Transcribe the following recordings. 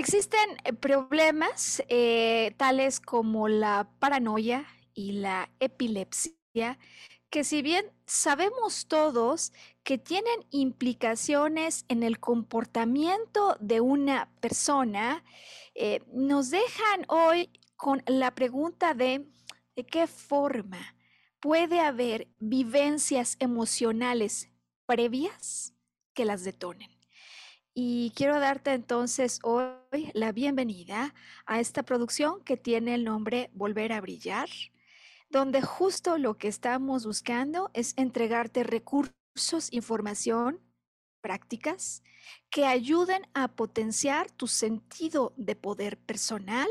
Existen eh, problemas eh, tales como la paranoia y la epilepsia, que si bien sabemos todos que tienen implicaciones en el comportamiento de una persona, eh, nos dejan hoy con la pregunta de de qué forma puede haber vivencias emocionales previas que las detonen. Y quiero darte entonces hoy la bienvenida a esta producción que tiene el nombre Volver a Brillar, donde justo lo que estamos buscando es entregarte recursos, información, prácticas que ayuden a potenciar tu sentido de poder personal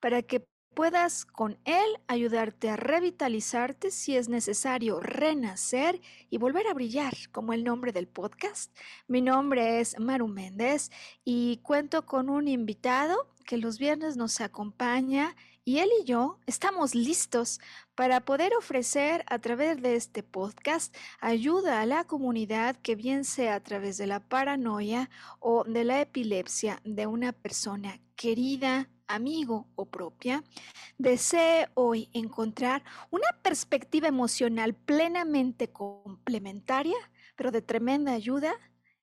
para que puedas con él ayudarte a revitalizarte si es necesario renacer y volver a brillar, como el nombre del podcast. Mi nombre es Maru Méndez y cuento con un invitado que los viernes nos acompaña y él y yo estamos listos para poder ofrecer a través de este podcast ayuda a la comunidad que bien sea a través de la paranoia o de la epilepsia de una persona querida, amigo o propia, desee hoy encontrar una perspectiva emocional plenamente complementaria, pero de tremenda ayuda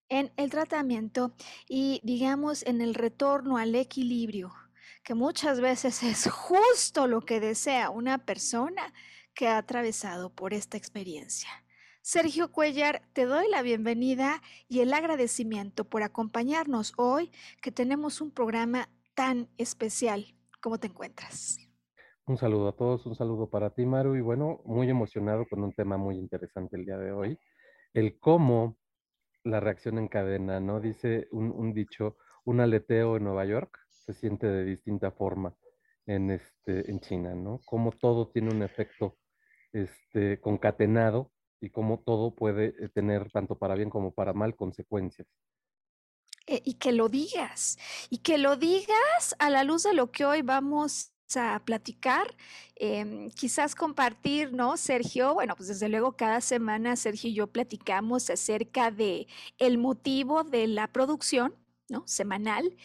en el tratamiento y digamos en el retorno al equilibrio, que muchas veces es justo lo que desea una persona que ha atravesado por esta experiencia. Sergio Cuellar, te doy la bienvenida y el agradecimiento por acompañarnos hoy, que tenemos un programa tan especial. ¿Cómo te encuentras? Un saludo a todos, un saludo para ti, Maru, y bueno, muy emocionado con un tema muy interesante el día de hoy, el cómo la reacción en cadena, ¿no? Dice un, dicho, un aleteo en Nueva York se siente de distinta forma en, este, en China, ¿no? Cómo todo tiene un efecto este, concatenado y cómo todo puede eh, tener, tanto para bien como para mal, consecuencias. Eh, y que lo digas, y que lo digas a la luz de lo que hoy vamos a platicar, em, quizás compartir, ¿no, Sergio? Bueno, pues desde luego cada semana Sergio y yo platicamos acerca de el motivo de la producción, ¿no? Semanal.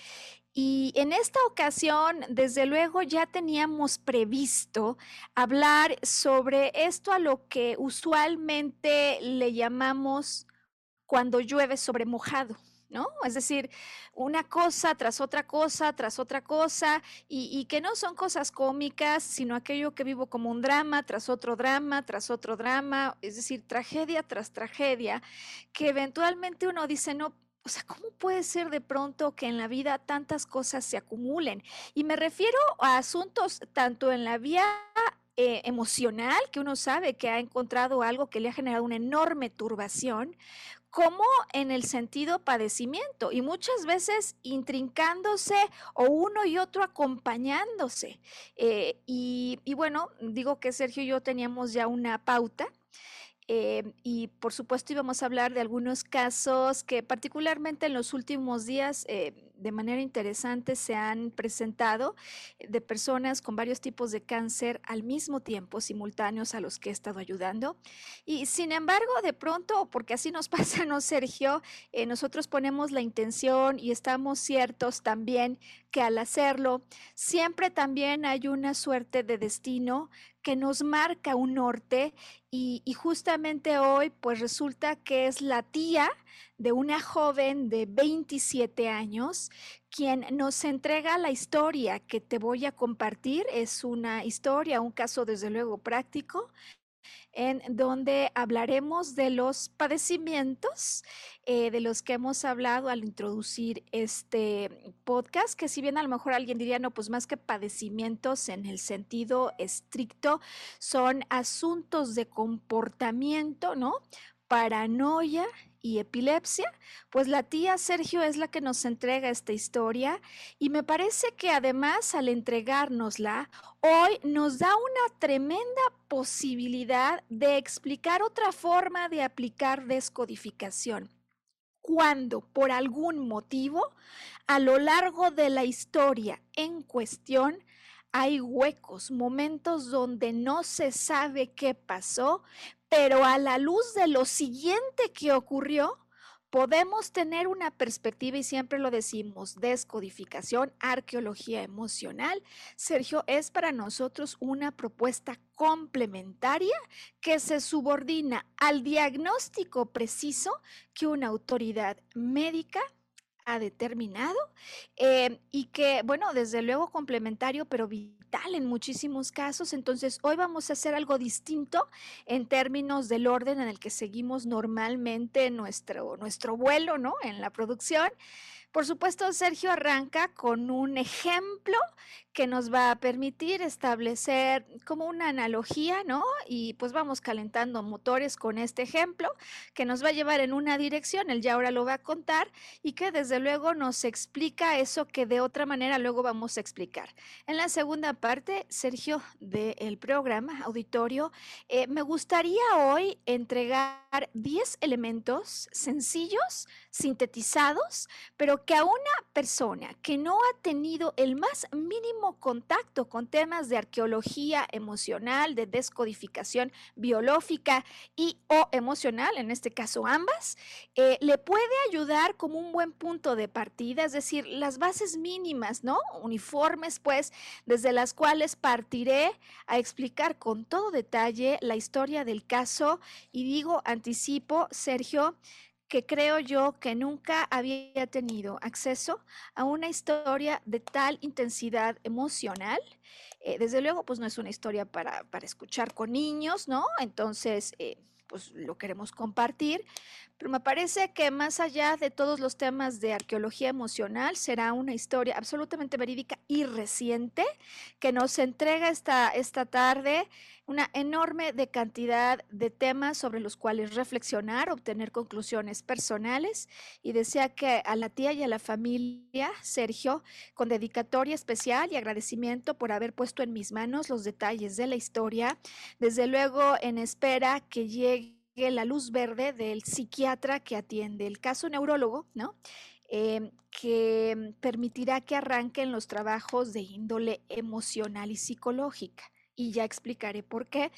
Y en esta ocasión, desde luego, ya teníamos previsto hablar sobre esto a lo que usualmente le llamamos cuando llueve sobre mojado. ¿No? Es decir, una cosa tras otra cosa, tras otra cosa, y, que no son cosas cómicas, sino aquello que vivo como un drama, tras otro drama, tras otro drama, es decir, tragedia tras tragedia, que eventualmente uno dice, no, o sea, ¿cómo puede ser de pronto que en la vida tantas cosas se acumulen? Y me refiero a asuntos tanto en la vía eh, emocional, que uno sabe que ha encontrado algo que le ha generado una enorme turbación, como en el sentido padecimiento y muchas veces intrincándose o uno y otro acompañándose. Eh, y, bueno, digo que Sergio y yo teníamos ya una pauta. Eh, y por supuesto íbamos a hablar de algunos casos que particularmente en los últimos días de manera interesante se han presentado de personas con varios tipos de cáncer al mismo tiempo, simultáneos a los que he estado ayudando. Y sin embargo, de pronto, porque así nos pasa, ¿no, Sergio? Eh, nosotros ponemos la intención y estamos ciertos también que al hacerlo, siempre también hay una suerte de destino que nos marca un norte y, justamente hoy pues resulta que es la tía de una joven de 27 años quien nos entrega la historia que te voy a compartir. Es una historia, un caso desde luego práctico en donde hablaremos de los padecimientos eh, de los que hemos hablado al introducir este podcast, que si bien a lo mejor alguien diría, no, pues más que padecimientos en el sentido estricto, son asuntos de comportamiento, ¿no? Paranoia y epilepsia, pues la tía Sergio es la que nos entrega esta historia y me parece que además al entregárnosla, hoy nos da una tremenda posibilidad de explicar otra forma de aplicar descodificación. Cuando por algún motivo a lo largo de la historia en cuestión hay huecos, momentos donde no se sabe qué pasó, pero a la luz de lo siguiente que ocurrió, podemos tener una perspectiva, y siempre lo decimos, descodificación, arqueología emocional. Sergio, es para nosotros una propuesta complementaria que se subordina al diagnóstico preciso que una autoridad médica ha determinado eh, y que, bueno, desde luego complementario, pero en muchísimos casos. Entonces, hoy vamos a hacer algo distinto en términos del orden en el que seguimos normalmente nuestro, nuestro vuelo, ¿no? En la producción. Por supuesto, Sergio arranca con un ejemplo que nos va a permitir establecer como una analogía, ¿no? Y pues vamos calentando motores con este ejemplo que nos va a llevar en una dirección, él ya ahora lo va a contar y que desde luego nos explica eso que de otra manera luego vamos a explicar. En la segunda parte, Sergio, del programa auditorio, eh, me gustaría hoy entregar 10 elementos sencillos, sintetizados, pero que a una persona que no ha tenido el más mínimo contacto con temas de arqueología emocional, de descodificación biológica y o emocional, en este caso ambas, eh, le puede ayudar como un buen punto de partida, es decir, las bases mínimas, ¿no? Uniformes, pues, desde las cuales partiré a explicar con todo detalle la historia del caso y digo, anticipo, Sergio, que creo yo que nunca había tenido acceso a una historia de tal intensidad emocional. Eh, desde luego, pues no es una historia para, para escuchar con niños, ¿no? Entonces, eh, pues lo queremos compartir, pero me parece que más allá de todos los temas de arqueología emocional, será una historia absolutamente verídica y reciente que nos entrega esta, esta tarde una enorme de cantidad de temas sobre los cuales reflexionar, obtener conclusiones personales. Y desea que a la tía y a la familia, Sergio, con dedicatoria especial y agradecimiento por haber puesto en mis manos los detalles de la historia, desde luego en espera que llegue la luz verde del psiquiatra que atiende el caso neurólogo, ¿no? Em, que permitirá que arranquen los trabajos de índole emocional y psicológica y ya explicaré por qué,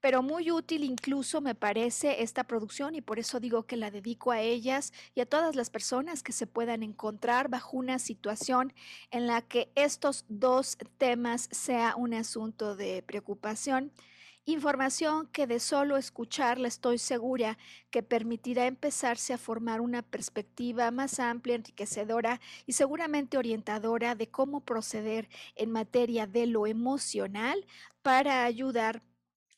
pero muy útil incluso me parece esta producción y por eso digo que la dedico a ellas y a todas las personas que se puedan encontrar bajo una situación en la que estos dos temas sea un asunto de preocupación. Información que de solo escucharla estoy segura que permitirá empezarse a formar una perspectiva más amplia, enriquecedora y seguramente orientadora de cómo proceder en materia de lo emocional para ayudar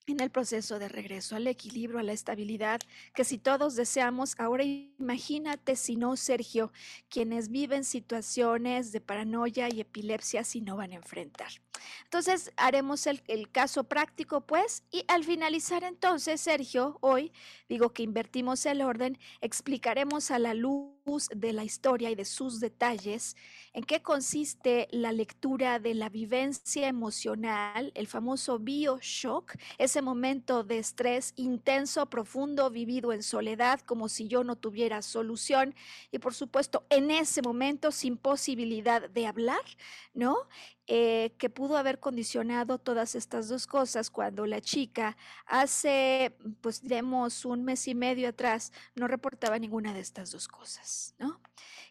en el proceso de regreso al equilibrio, a la estabilidad, que si todos deseamos, ahora imagínate si no, Sergio, quienes viven situaciones de paranoia y epilepsia si no van a enfrentar. Entonces, haremos el, el caso práctico, pues, y al finalizar entonces, Sergio, hoy digo que invertimos el orden, explicaremos a la luz de la historia y de sus detalles, en qué consiste la lectura de la vivencia emocional, el famoso bioshock, ese momento de estrés intenso, profundo, vivido en soledad, como si yo no tuviera solución y por supuesto en ese momento sin posibilidad de hablar, ¿no? Eh, que pudo haber condicionado todas estas dos cosas cuando la chica hace, pues diremos, un mes y medio atrás no reportaba ninguna de estas dos cosas, ¿no?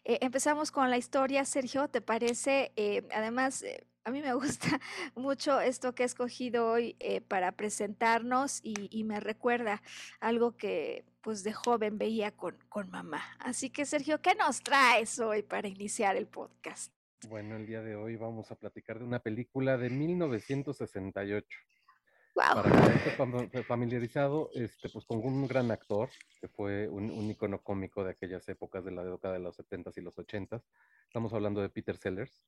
Eh, empezamos con la historia, Sergio, ¿te parece? Eh, además, a mí me gusta mucho esto que he escogido hoy para presentarnos y, me recuerda algo que pues de joven veía con, con mamá. Así que Sergio, ¿qué nos traes hoy para iniciar el podcast? Bueno, el día de hoy vamos a platicar de una película de 1968. Wow. Para que familiarizado este, pues, con un gran actor, que fue un, un, icono cómico de aquellas épocas de la década de los 70s y los 80s. Estamos hablando de Peter Sellers.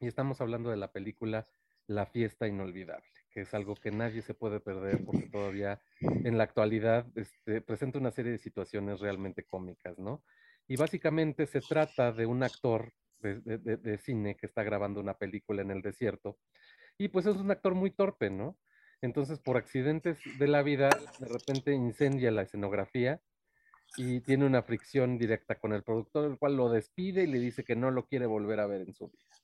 Y estamos hablando de la película La fiesta inolvidable, que es algo que nadie se puede perder porque todavía en la actualidad este, presenta una serie de situaciones realmente cómicas, ¿no? Y básicamente se trata de un actor de, cine que está grabando una película en el desierto. Y pues es un actor muy torpe, ¿no? Entonces, por accidentes de la vida, de repente incendia la escenografía y tiene una fricción directa con el productor, el cual lo despide y le dice que no lo quiere volver a ver en su vida.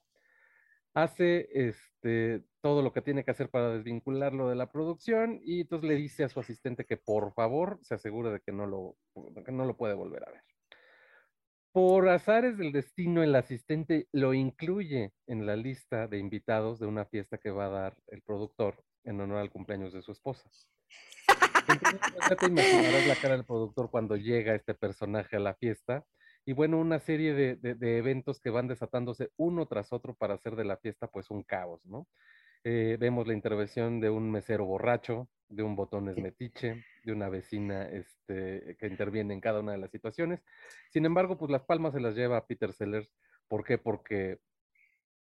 Hace este, todo lo que tiene que hacer para desvincularlo de la producción y entonces le dice a su asistente que por favor se asegure de que no lo, que no lo puede volver a ver. Por azares del destino, el asistente lo incluye en la lista de invitados de una fiesta que va a dar el productor en honor al cumpleaños de su esposa. Entonces, te imaginarás la cara del productor cuando llega este personaje a la fiesta. Y bueno, una serie de, de eventos que van desatándose uno tras otro para hacer de la fiesta pues un caos, ¿no? Eh, vemos la intervención de un mesero borracho, de un botón esmetiche, de una vecina este, que interviene en cada una de las situaciones. Sin embargo, pues las palmas se las lleva a Peter Sellers. ¿Por qué? Porque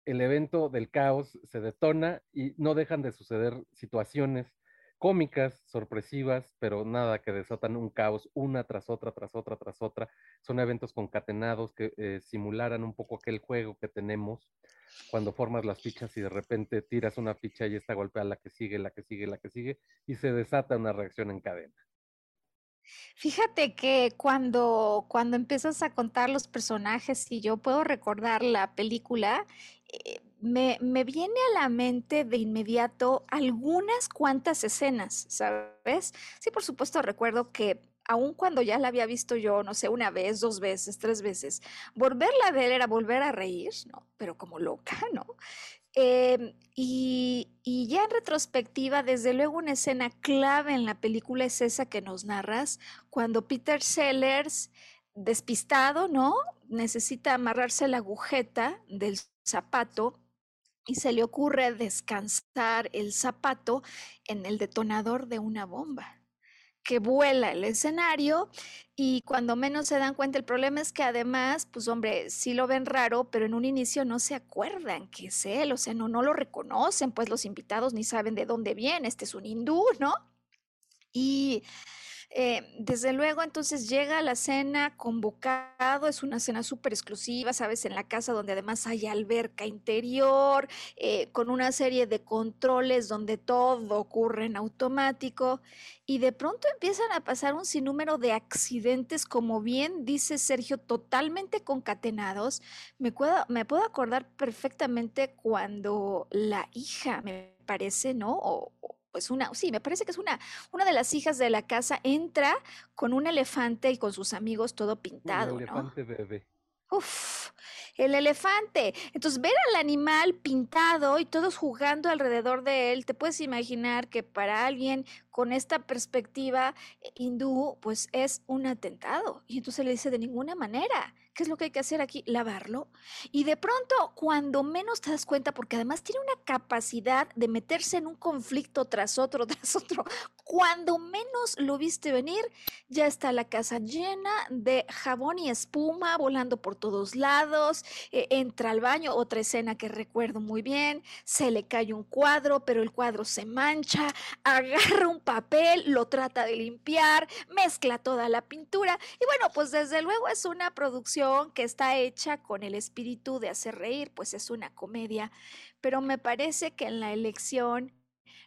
el evento del caos se detona y no dejan de suceder situaciones cómicas, sorpresivas, pero nada que desatan un caos una tras otra, tras otra, tras otra. Son eventos concatenados que eh, simularan un poco aquel juego que tenemos cuando formas las fichas y de repente tiras una ficha y esta golpea la que sigue, la que sigue, la que sigue, y se desata una reacción en cadena. Fíjate que cuando, cuando empiezas a contar los personajes y yo puedo recordar la película, eh, me, me, viene a la mente de inmediato algunas cuantas escenas, ¿sabes? Sí, por supuesto, recuerdo que aun cuando ya la había visto yo, no sé, una vez, dos veces, tres veces, volverla a ver era volver a reír, ¿no? Pero como loca, ¿no? Em, y, y, ya en retrospectiva, desde luego una escena clave en la película es esa que nos narras, cuando Peter Sellers, despistado, ¿no? Necesita amarrarse la agujeta del zapato y se le ocurre descansar el zapato en el detonador de una bomba que vuela el escenario y cuando menos se dan cuenta el problema es que además, pues hombre, sí lo ven raro, pero en un inicio no se acuerdan que es él, o sea, no, no lo reconocen, pues los invitados ni saben de dónde viene, este es un hindú, ¿no? Y eh, desde luego, entonces llega la cena convocado, es una cena súper exclusiva, ¿sabes? En la casa donde además hay alberca interior, eh, con una serie de controles donde todo ocurre en automático y de pronto empiezan a pasar un sinnúmero de accidentes, como bien dice Sergio, totalmente concatenados. Me puedo, me puedo acordar perfectamente cuando la hija, me parece, ¿no? Pues una, sí, me parece que es una, una de las hijas de la casa, entra con un elefante y con sus amigos todo pintado. Un elefante bebé. Uf, el elefante. Entonces, ver al animal pintado y todos jugando alrededor de él, te puedes imaginar que para alguien con esta perspectiva eh, hindú, pues es un atentado. Y entonces le dice, de ninguna manera. ¿Qué es lo que hay que hacer aquí? Lavarlo. Y de pronto, cuando menos te das cuenta, porque además tiene una capacidad de meterse en un conflicto tras otro, tras otro, cuando menos lo viste venir, ya está la casa llena de jabón y espuma volando por todos lados. Eh, entra al baño, otra escena que recuerdo muy bien, se le cae un cuadro, pero el cuadro se mancha, agarra un papel, lo trata de limpiar, mezcla toda la pintura. Y bueno, pues desde luego es una producción que está hecha con el espíritu de hacer reír, pues es una comedia, pero me parece que en la elección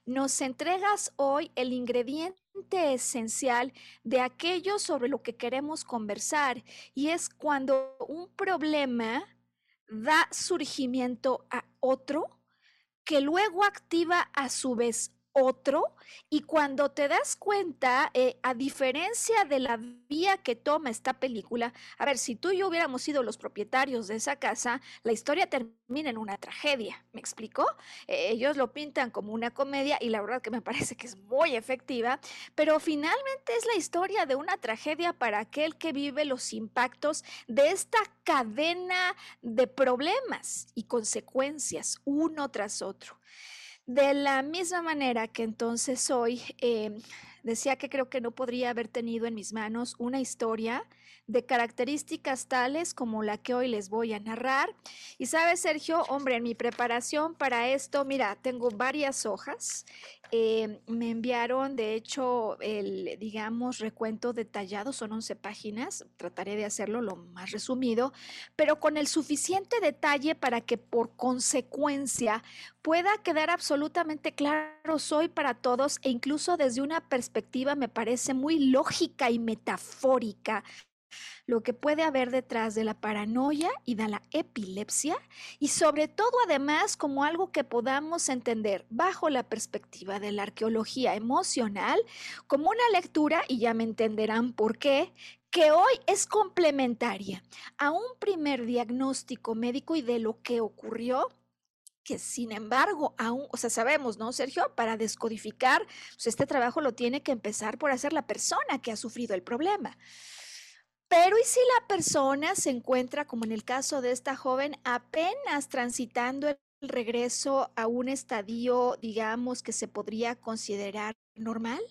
nos entregas hoy el ingrediente esencial de aquello sobre lo que queremos conversar y es cuando un problema da surgimiento a otro que luego activa a su vez otro y cuando te das cuenta, eh, a diferencia de la vía que toma esta película, a ver, si tú y yo hubiéramos sido los propietarios de esa casa, la historia termina en una tragedia, ¿me explico? Eh, ellos lo pintan como una comedia y la verdad que me parece que es muy efectiva, pero finalmente es la historia de una tragedia para aquel que vive los impactos de esta cadena de problemas y consecuencias uno tras otro. De la misma manera que entonces hoy em, decía que creo que no podría haber tenido en mis manos una historia de características tales como la que hoy les voy a narrar. Y sabes, Sergio, hombre, en mi preparación para esto, mira, tengo varias hojas. Eh, me enviaron, de hecho, el, digamos, recuento detallado, son 11 páginas, trataré de hacerlo lo más resumido, pero con el suficiente detalle para que por consecuencia pueda quedar absolutamente claro soy para todos e incluso desde una perspectiva me parece muy lógica y metafórica lo que puede haber detrás de la paranoia y de la epilepsia y sobre todo además como algo que podamos entender bajo la perspectiva de la arqueología emocional como una lectura, y ya me entenderán por qué, que hoy es complementaria a un primer diagnóstico médico y de lo que ocurrió que sin embargo, aún, o sea, sabemos, ¿no, Sergio? Para descodificar, pues este trabajo lo tiene que empezar por hacer la persona que ha sufrido el problema. Pero ¿y si la persona se encuentra, como en el caso de esta joven, apenas transitando el regreso a un estadio, digamos, que se podría considerar normal?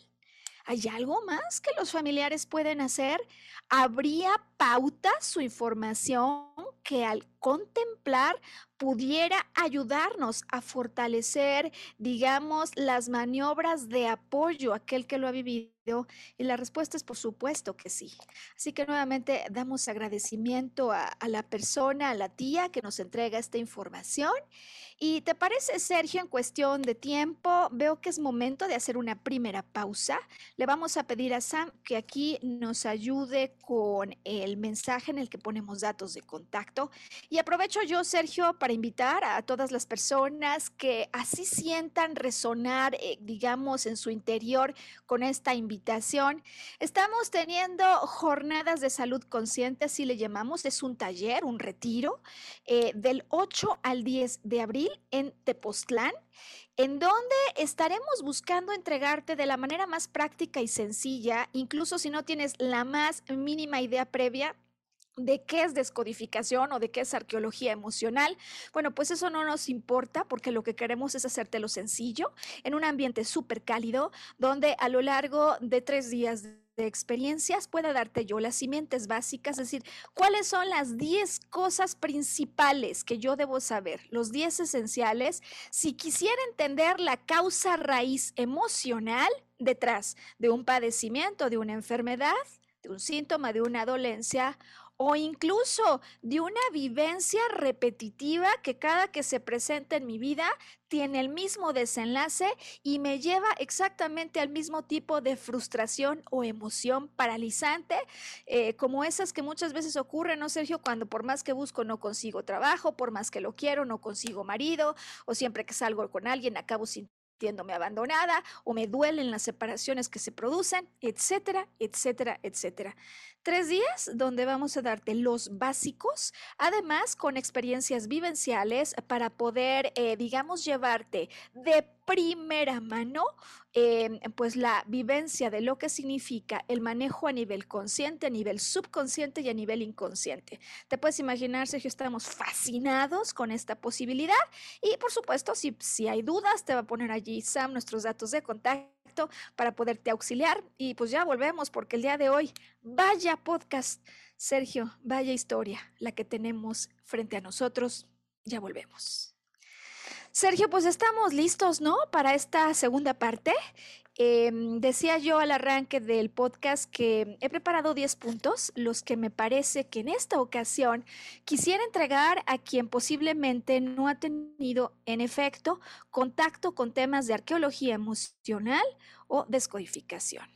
¿Hay algo más que los familiares pueden hacer? ¿Habría pautas su información que al contemplar pudiera ayudarnos a fortalecer, digamos, las maniobras de apoyo a aquel que lo ha vivido? Y la respuesta es por supuesto que sí. Así que nuevamente damos agradecimiento a, la persona, a la tía que nos entrega esta información. ¿Y te parece, Sergio, en cuestión de tiempo? Veo que es momento de hacer una primera pausa. Le vamos a pedir a Sam que aquí nos ayude con el mensaje en el que ponemos datos de contacto. Y aprovecho yo, Sergio, para invitar a todas las personas que así sientan resonar, eh, digamos, en su interior con esta invitación. Estamos teniendo jornadas de salud consciente, así le llamamos. Es un taller, un retiro, eh, del 8 al 10 de abril en Tepoztlán, en donde estaremos buscando entregarte de la manera más práctica y sencilla, incluso si no tienes la más mínima idea previa, de qué es descodificación o de qué es arqueología emocional. Bueno, pues eso no nos importa porque lo que queremos es hacértelo sencillo, en un ambiente súper cálido, donde a lo largo de tres días de experiencias pueda darte yo las simientes básicas, es decir, cuáles son las 10 cosas principales que yo debo saber, los 10 esenciales, si quisiera entender la causa raíz emocional detrás de un padecimiento, de una enfermedad, de un síntoma, de una dolencia o incluso de una vivencia repetitiva que cada que se presenta en mi vida tiene el mismo desenlace y me lleva exactamente al mismo tipo de frustración o emoción paralizante, eh, como esas que muchas veces ocurren, ¿no, Sergio? Cuando por más que busco no consigo trabajo, por más que lo quiero no consigo marido, o siempre que salgo con alguien acabo sintiéndome abandonada o me duelen las separaciones que se producen, etcétera, etcétera, etcétera. Tres días donde vamos a darte los básicos, además con experiencias vivenciales para poder, eh, digamos, llevarte de primera mano, em, pues la vivencia de lo que significa el manejo a nivel consciente, a nivel subconsciente y a nivel inconsciente. Te puedes imaginar, Sergio, estamos fascinados con esta posibilidad y por supuesto, si, si hay dudas, te va a poner allí Sam nuestros datos de contacto para poderte auxiliar. Y pues ya volvemos porque el día de hoy, vaya podcast, Sergio, vaya historia la que tenemos frente a nosotros. Ya volvemos. Sergio, pues estamos listos, ¿no? Para esta segunda parte. Em, decía yo al arranque del podcast que he preparado 10 puntos, los que me parece que en esta ocasión quisiera entregar a quien posiblemente no ha tenido, en efecto, contacto con temas de arqueología emocional o descodificación.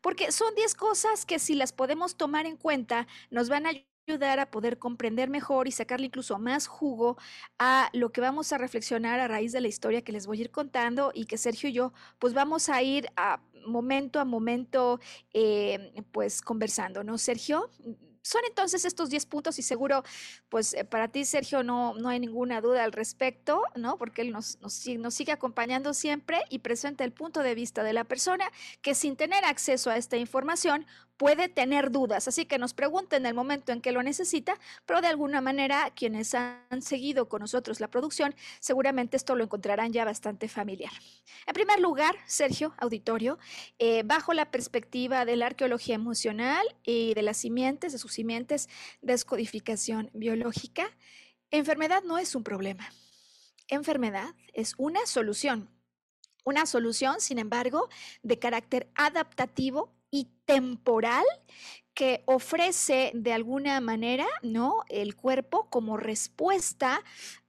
Porque son 10 cosas que si las podemos tomar en cuenta nos van a ayudar a poder comprender mejor y sacarle incluso más jugo a lo que vamos a reflexionar a raíz de la historia que les voy a ir contando y que Sergio y yo pues vamos a ir a momento a momento eh, pues conversando, ¿no, Sergio? Son entonces estos 10 puntos y seguro, pues eh, para ti, Sergio, no, no hay ninguna duda al respecto, ¿no? Porque él nos, nos, nos sigue acompañando siempre y presenta el punto de vista de la persona que sin tener acceso a esta información puede tener dudas, así que nos pregunta en el momento en que lo necesita, pero de alguna manera quienes han seguido con nosotros la producción, seguramente esto lo encontrarán ya bastante familiar. En primer lugar, Sergio, auditorio, eh, bajo la perspectiva de la arqueología emocional y de las simientes, de sus descodificación biológica, enfermedad no es un problema. Enfermedad es una solución. Una solución, sin embargo, de carácter adaptativo y temporal que ofrece de alguna manera, ¿no? El cuerpo como respuesta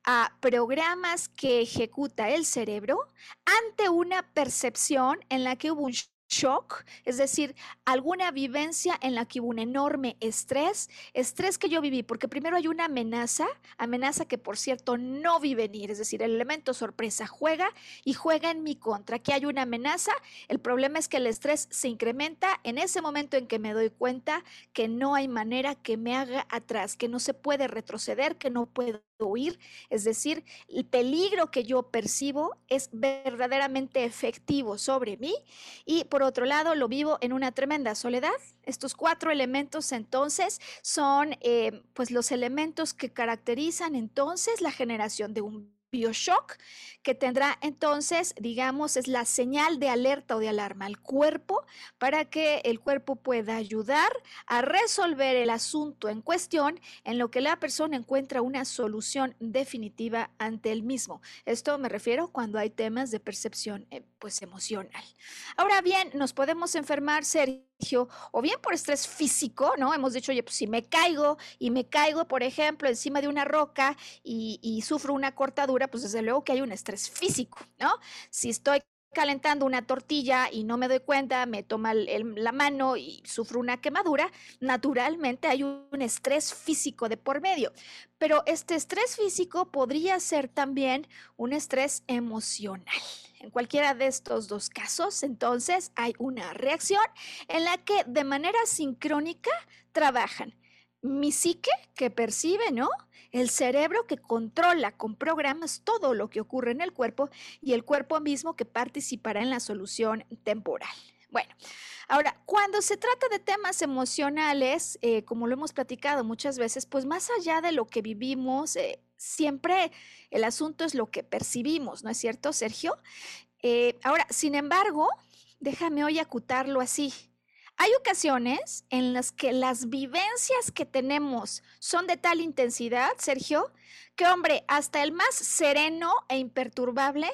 a programas que ejecuta el cerebro ante una percepción en la que hubo un shock, es decir, alguna vivencia en la que hubo un enorme estrés, estrés que yo viví, porque primero hay una amenaza, amenaza que por cierto no vi venir, es decir, el elemento sorpresa juega y juega en mi contra. Aquí hay una amenaza, el problema es que el estrés se incrementa en ese momento en que me doy cuenta que no hay manera que me haga atrás, que no se puede retroceder, que no puedo huir, es decir, el peligro que yo percibo es verdaderamente efectivo sobre mí y por otro lado lo vivo en una tremenda soledad. Estos cuatro elementos entonces son eh, pues los elementos que caracterizan entonces la generación de un bioshock que tendrá entonces, digamos, es la señal de alerta o de alarma al cuerpo para que el cuerpo pueda ayudar a resolver el asunto en cuestión en lo que la persona encuentra una solución definitiva ante el mismo. Esto me refiero cuando hay temas de percepción eh, pues emocional. Ahora bien, nos podemos enfermar Sergio, o bien por estrés físico, ¿no? Hemos dicho, oye, pues si me caigo y me caigo, por ejemplo, encima de una roca y, sufro una cortadura, pues desde luego que hay un estrés físico, ¿no? Si estoy calentando una tortilla y no me doy cuenta, me toma la mano y sufro una quemadura, naturalmente hay un estrés físico de por medio. Pero este estrés físico podría ser también un estrés emocional. En cualquiera de estos dos casos, entonces, hay una reacción en la que de manera sincrónica trabajan mi psique que percibe, ¿no? El cerebro que controla con programas todo lo que ocurre en el cuerpo y el cuerpo mismo que participará en la solución temporal. Bueno, ahora, cuando se trata de temas emocionales, eh, como lo hemos platicado muchas veces, pues más allá de lo que vivimos, eh, siempre el asunto es lo que percibimos, ¿no es cierto, Sergio? Eh, ahora, sin embargo, déjame hoy acutarlo así. Hay ocasiones en las que las vivencias que tenemos son de tal intensidad, Sergio, que hombre, hasta el más sereno e imperturbable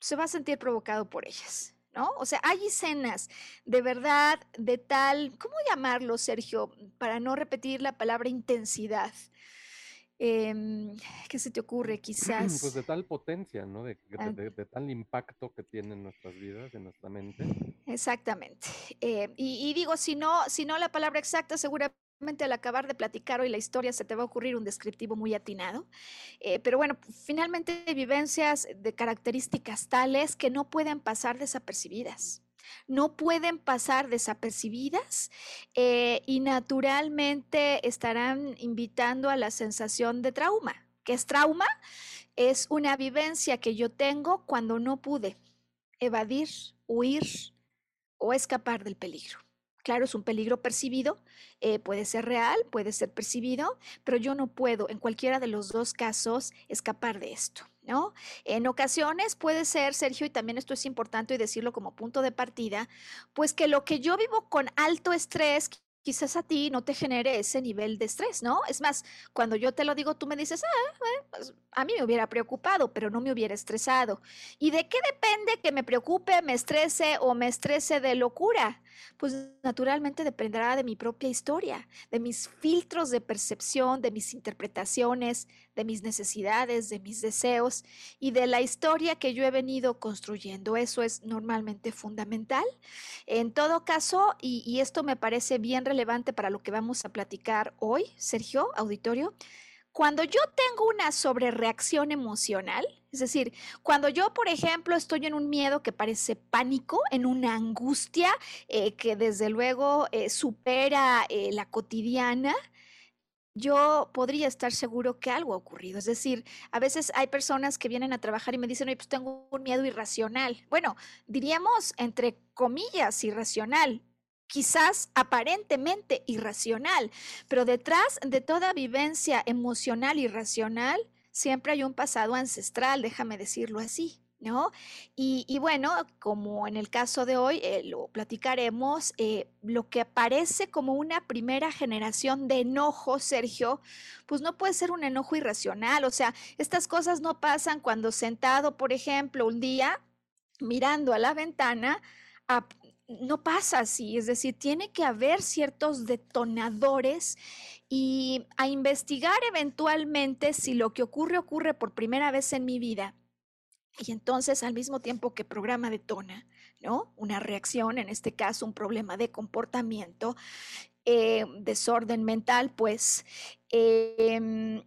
se va a sentir provocado por ellas. ¿No? O sea, hay escenas de verdad de tal, ¿cómo llamarlo, Sergio? Para no repetir la palabra intensidad. Em, ¿Qué se te ocurre quizás? Pues de tal potencia, ¿no? De, tal impacto que tiene en nuestras vidas, en nuestra mente. Exactamente. Eh, y, digo, si no, si no la palabra exacta, seguramente al acabar de platicar hoy la historia se te va a ocurrir un descriptivo muy atinado. Eh, pero bueno, finalmente vivencias de características tales que no pueden pasar desapercibidas no pueden pasar desapercibidas eh, y naturalmente estarán invitando a la sensación de trauma. ¿Qué es trauma? Es una vivencia que yo tengo cuando no pude evadir, huir o escapar del peligro. Claro, es un peligro percibido, eh, puede ser real, puede ser percibido, pero yo no puedo en cualquiera de los dos casos escapar de esto. ¿No? En ocasiones puede ser, Sergio, y también esto es importante y decirlo como punto de partida, pues que lo que yo vivo con alto estrés, quizás a ti no te genere ese nivel de estrés, ¿no? Es más, cuando yo te lo digo, tú me dices, ah, a mí me hubiera preocupado, pero no me hubiera estresado. ¿Y de qué depende que me preocupe, me estrese o me estrese de locura? Pues naturalmente dependerá de mi propia historia, de mis filtros de percepción, de mis interpretaciones, de mis necesidades, de mis deseos y de la historia que yo he venido construyendo. Eso es normalmente fundamental. En todo caso, y, y esto me parece bien relevante para lo que vamos a platicar hoy, Sergio, auditorio, cuando yo tengo una sobrereacción emocional, es decir, cuando yo, por ejemplo, estoy en un miedo que parece pánico, en una angustia eh, que desde luego eh, supera eh, la cotidiana, yo podría estar seguro que algo ha ocurrido. Es decir, a veces hay personas que vienen a trabajar y me dicen, oye, pues tengo un miedo irracional. Bueno, diríamos entre comillas irracional, quizás aparentemente irracional, pero detrás de toda vivencia emocional irracional siempre hay un pasado ancestral, déjame decirlo así. ¿No? Y, bueno, como en el caso de hoy, eh, lo platicaremos, eh, lo que aparece como una primera generación de enojo, Sergio, pues no puede ser un enojo irracional, o sea, estas cosas no pasan cuando sentado, por ejemplo, un día mirando a la ventana, no pasa así, es decir, tiene que haber ciertos detonadores y a investigar eventualmente si lo que ocurre ocurre por primera vez en mi vida. Y entonces al mismo tiempo que programa detona, ¿no? Una reacción, en este caso un problema de comportamiento, eh, desorden mental, pues eh,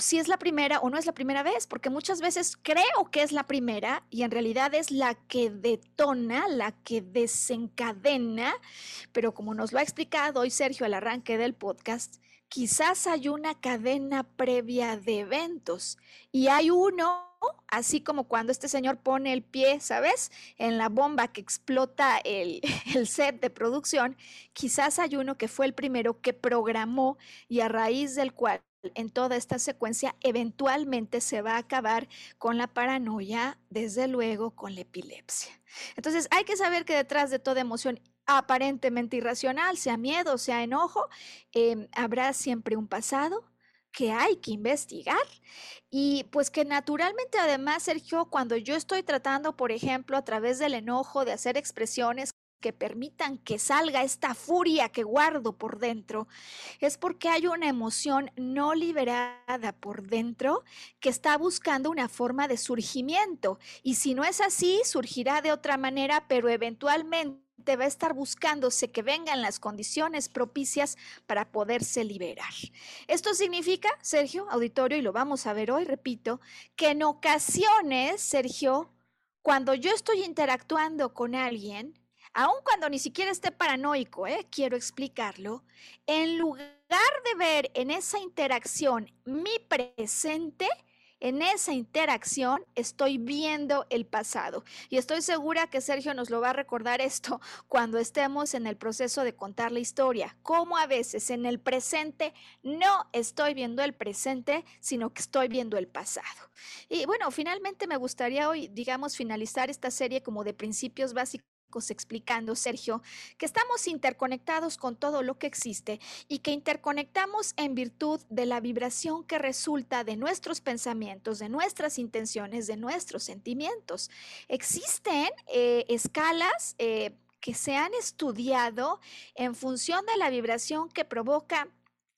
si es la primera o no es la primera vez, porque muchas veces creo que es la primera y en realidad es la que detona, la que desencadena, pero como nos lo ha explicado hoy Sergio al arranque del podcast, quizás hay una cadena previa de eventos y hay uno, así como cuando este señor pone el pie, ¿sabes? En la bomba que explota el, el set de producción, quizás hay uno que fue el primero que programó y a raíz del cual en toda esta secuencia eventualmente se va a acabar con la paranoia, desde luego con la epilepsia. Entonces hay que saber que detrás de toda emoción aparentemente irracional, sea miedo, sea enojo, em, habrá siempre un pasado que hay que investigar y pues que naturalmente además, Sergio, cuando yo estoy tratando, por ejemplo, a través del enojo de hacer expresiones que permitan que salga esta furia que guardo por dentro, es porque hay una emoción no liberada por dentro que está buscando una forma de surgimiento. Y si no es así, surgirá de otra manera, pero eventualmente va a estar buscándose que vengan las condiciones propicias para poderse liberar. Esto significa, Sergio, auditorio, y lo vamos a ver hoy, repito, que en ocasiones, Sergio, cuando yo estoy interactuando con alguien, aun cuando ni siquiera esté paranoico, ¿eh? quiero explicarlo, en lugar de ver en esa interacción mi presente, en esa interacción estoy viendo el pasado. Y estoy segura que Sergio nos lo va a recordar esto cuando estemos en el proceso de contar la historia. Como a veces en el presente no estoy viendo el presente, sino que estoy viendo el pasado. Y bueno, finalmente me gustaría hoy, digamos, finalizar esta serie como de principios básicos explicando, Sergio, que estamos interconectados con todo lo que existe y que interconectamos en virtud de la vibración que resulta de nuestros pensamientos, de nuestras intenciones, de nuestros sentimientos. Existen eh, escalas eh, que se han estudiado en función de la vibración que provoca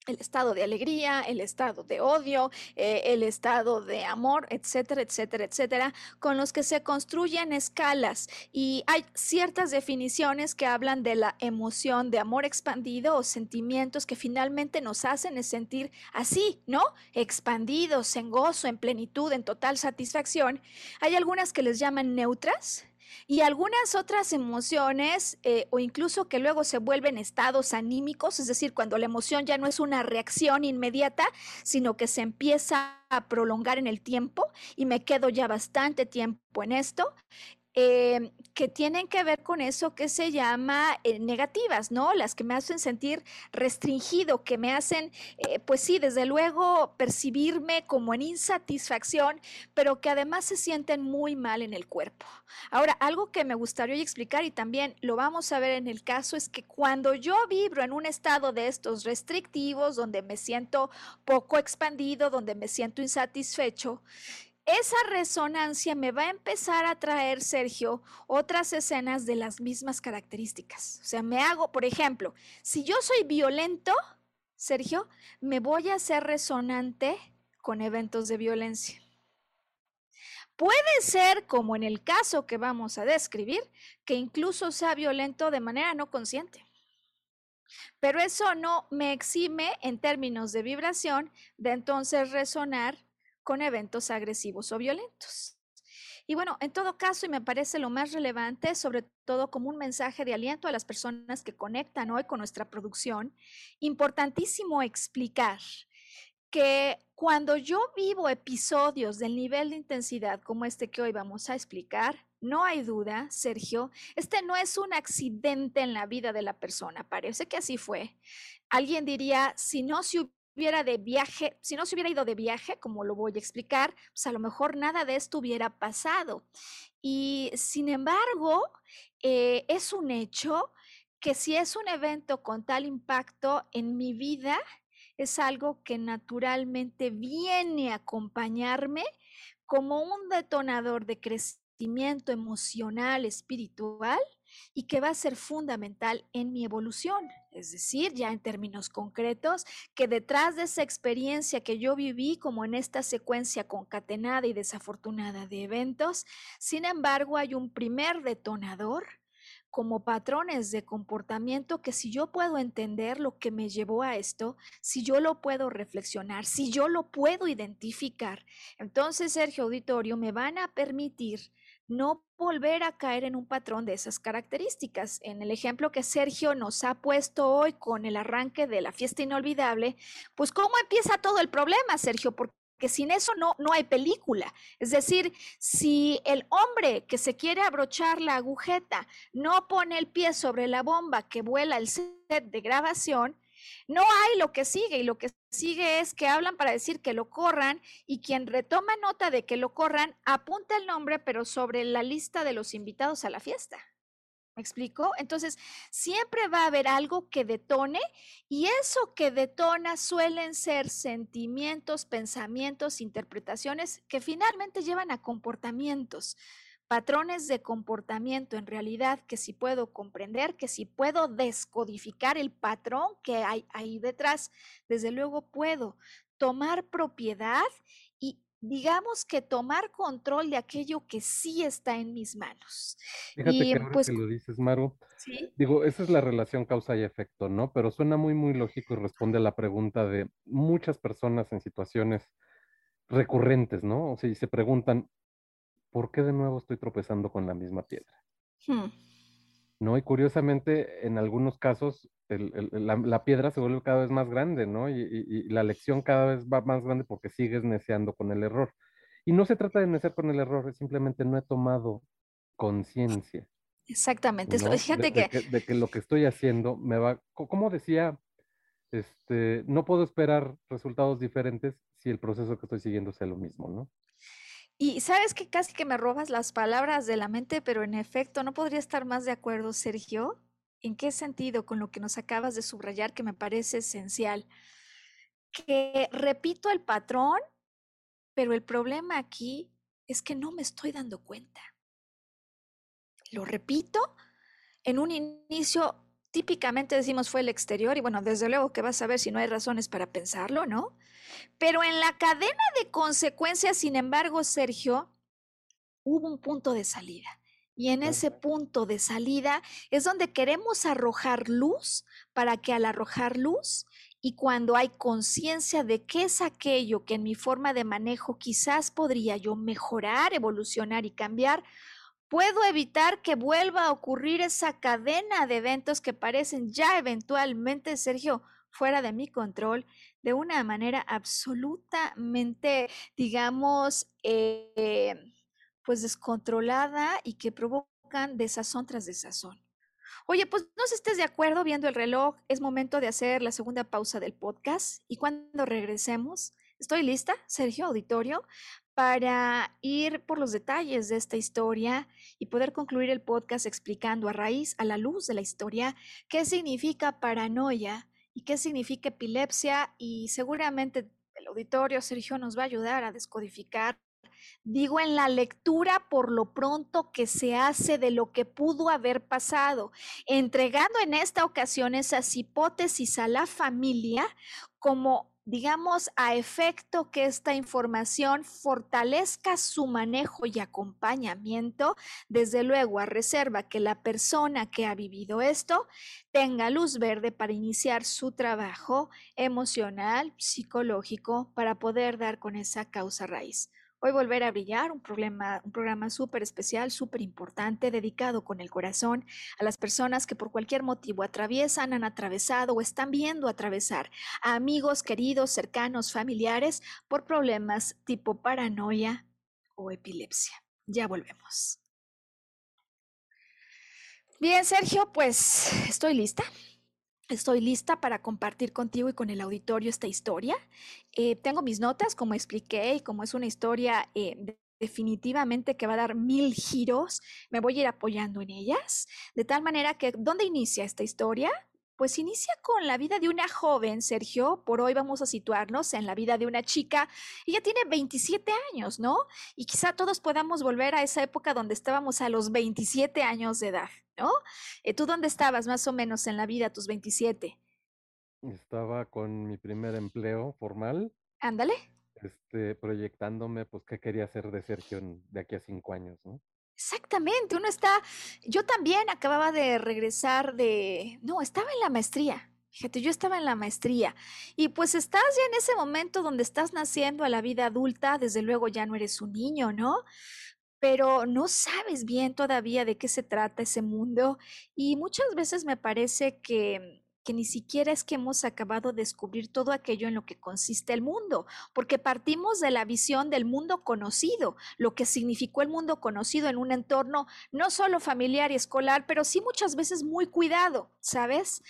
el estado de alegría, el estado de odio, eh, el estado de amor, etcétera, etcétera, etcétera, con los que se construyen escalas. Y hay ciertas definiciones que hablan de la emoción de amor expandido o sentimientos que finalmente nos hacen sentir así, ¿no? Expandidos, en gozo, en plenitud, en total satisfacción. Hay algunas que les llaman neutras, y algunas otras emociones eh, o incluso que luego se vuelven estados anímicos, es decir, cuando la emoción ya no es una reacción inmediata, sino que se empieza a prolongar en el tiempo y me quedo ya bastante tiempo en esto. Eh, que tienen que ver con eso que se llama eh, negativas, ¿no? Las que me hacen sentir restringido, que me hacen, eh, pues sí, desde luego percibirme como en insatisfacción, pero que además se sienten muy mal en el cuerpo. Ahora, algo que me gustaría explicar y también lo vamos a ver en el caso es que cuando yo vibro en un estado de estos restrictivos, donde me siento poco expandido, donde me siento insatisfecho, esa resonancia me va a empezar a traer, Sergio, otras escenas de las mismas características. O sea, me hago, por ejemplo, si yo soy violento, Sergio, me voy a hacer resonante con eventos de violencia. Puede ser, como en el caso que vamos a describir, que incluso sea violento de manera no consciente. Pero eso no me exime en términos de vibración de entonces resonar con eventos agresivos o violentos. Y bueno, en todo caso, y me parece lo más relevante, sobre todo como un mensaje de aliento a las personas que conectan hoy con nuestra producción, importantísimo explicar que cuando yo vivo episodios del nivel de intensidad como este que hoy vamos a explicar, no hay duda, Sergio, este no es un accidente en la vida de la persona, parece que así fue. Alguien diría, si no se de viaje, si no se hubiera ido de viaje, como lo voy a explicar, pues a lo mejor nada de esto hubiera pasado. Y sin embargo, eh, es un hecho que si es un evento con tal impacto en mi vida, es algo que naturalmente viene a acompañarme como un detonador de crecimiento emocional, espiritual, y que va a ser fundamental en mi evolución. Es decir, ya en términos concretos, que detrás de esa experiencia que yo viví, como en esta secuencia concatenada y desafortunada de eventos, sin embargo, hay un primer detonador como patrones de comportamiento que si yo puedo entender lo que me llevó a esto, si yo lo puedo reflexionar, si yo lo puedo identificar, entonces, Sergio Auditorio, me van a permitir no volver a caer en un patrón de esas características. En el ejemplo que Sergio nos ha puesto hoy con el arranque de la fiesta inolvidable, pues ¿cómo empieza todo el problema, Sergio? Porque sin eso no, no hay película. Es decir, si el hombre que se quiere abrochar la agujeta no pone el pie sobre la bomba que vuela el set de grabación, no hay lo que sigue y lo que sigue es que hablan para decir que lo corran y quien retoma nota de que lo corran apunta el nombre pero sobre la lista de los invitados a la fiesta. ¿Me explico? Entonces, siempre va a haber algo que detone y eso que detona suelen ser sentimientos, pensamientos, interpretaciones que finalmente llevan a comportamientos patrones de comportamiento en realidad que si puedo comprender, que si puedo descodificar el patrón que hay ahí detrás, desde luego puedo tomar propiedad y digamos que tomar control de aquello que sí está en mis manos. Fíjate y, que pues, lo dices, Maru, digo, esa es la relación causa y efecto, ¿no? Pero suena muy, muy lógico y responde a la pregunta de muchas personas en situaciones recurrentes, ¿no? O sea, y se preguntan, ¿por qué de nuevo estoy tropezando con la misma piedra? Hmm. ¿No? Y curiosamente, en algunos casos, la, piedra se vuelve cada vez más grande, ¿no? Y, la lección cada vez va más grande porque sigues neceando con el error. Y no se trata de necear con el error, es simplemente no he tomado conciencia. Exactamente. Fíjate de, que... De, que... lo que estoy haciendo me va, como decía, este, no puedo esperar resultados diferentes si el proceso que estoy siguiendo sea lo mismo, ¿no? Y sabes que casi que me robas las palabras de la mente, pero en efecto no podría estar más de acuerdo, Sergio. ¿En qué sentido con lo que nos acabas de subrayar que me parece esencial? Que repito el patrón, pero el problema aquí es que no me estoy dando cuenta. Lo repito, en un inicio típicamente decimos fue el exterior y bueno, desde luego que vas a ver si no hay razones para pensarlo, ¿no? Pero en la cadena de consecuencias, sin embargo, Sergio, hubo un punto de salida. Y en ese punto de salida es donde queremos arrojar luz para que al arrojar luz y cuando hay conciencia de qué es aquello que en mi forma de manejo quizás podría yo mejorar, evolucionar y cambiar, puedo evitar que vuelva a ocurrir esa cadena de eventos que parecen ya eventualmente, Sergio, fuera de mi control de una manera absolutamente, digamos, eh, pues descontrolada y que provocan desazón tras desazón. Oye, pues no sé si estés de acuerdo viendo el reloj, es momento de hacer la segunda pausa del podcast y cuando regresemos, estoy lista, Sergio Auditorio, para ir por los detalles de esta historia y poder concluir el podcast explicando a raíz, a la luz de la historia, qué significa paranoia y qué significa epilepsia y seguramente el auditorio, Sergio, nos va a ayudar a descodificar Digo en la lectura por lo pronto que se hace de lo que pudo haber pasado, entregando en esta ocasión esas hipótesis a la familia como digamos, a efecto que esta información fortalezca su manejo y acompañamiento, desde luego a reserva que la persona que ha vivido esto tenga luz verde para iniciar su trabajo emocional, psicológico, para poder dar con esa causa raíz. Hoy volver a brillar, un, problema, un programa súper especial, súper importante, dedicado con el corazón a las personas que por cualquier motivo atraviesan, han atravesado o están viendo atravesar a amigos, queridos, cercanos, familiares por problemas tipo paranoia o epilepsia. Ya volvemos. Bien, Sergio, pues estoy lista. Estoy lista para compartir contigo y con el auditorio esta historia. Eh, tengo mis notas, como expliqué, y como es una historia eh, definitivamente que va a dar mil giros, me voy a ir apoyando en ellas, de tal manera que, ¿dónde inicia esta historia? Pues inicia con la vida de una joven, Sergio. Por hoy vamos a situarnos en la vida de una chica. Ella tiene 27 años, ¿no? Y quizá todos podamos volver a esa época donde estábamos a los 27 años de edad, ¿no? Eh, ¿Tú dónde estabas más o menos en la vida a tus 27? Estaba con mi primer empleo formal. Ándale. Este, proyectándome, pues, qué quería hacer de Sergio de aquí a cinco años, ¿no? Exactamente, uno está, yo también acababa de regresar de, no, estaba en la maestría, fíjate, yo estaba en la maestría y pues estás ya en ese momento donde estás naciendo a la vida adulta, desde luego ya no eres un niño, ¿no? Pero no sabes bien todavía de qué se trata ese mundo y muchas veces me parece que que ni siquiera es que hemos acabado de descubrir todo aquello en lo que consiste el mundo, porque partimos de la visión del mundo conocido, lo que significó el mundo conocido en un entorno no solo familiar y escolar, pero sí muchas veces muy cuidado, ¿sabes?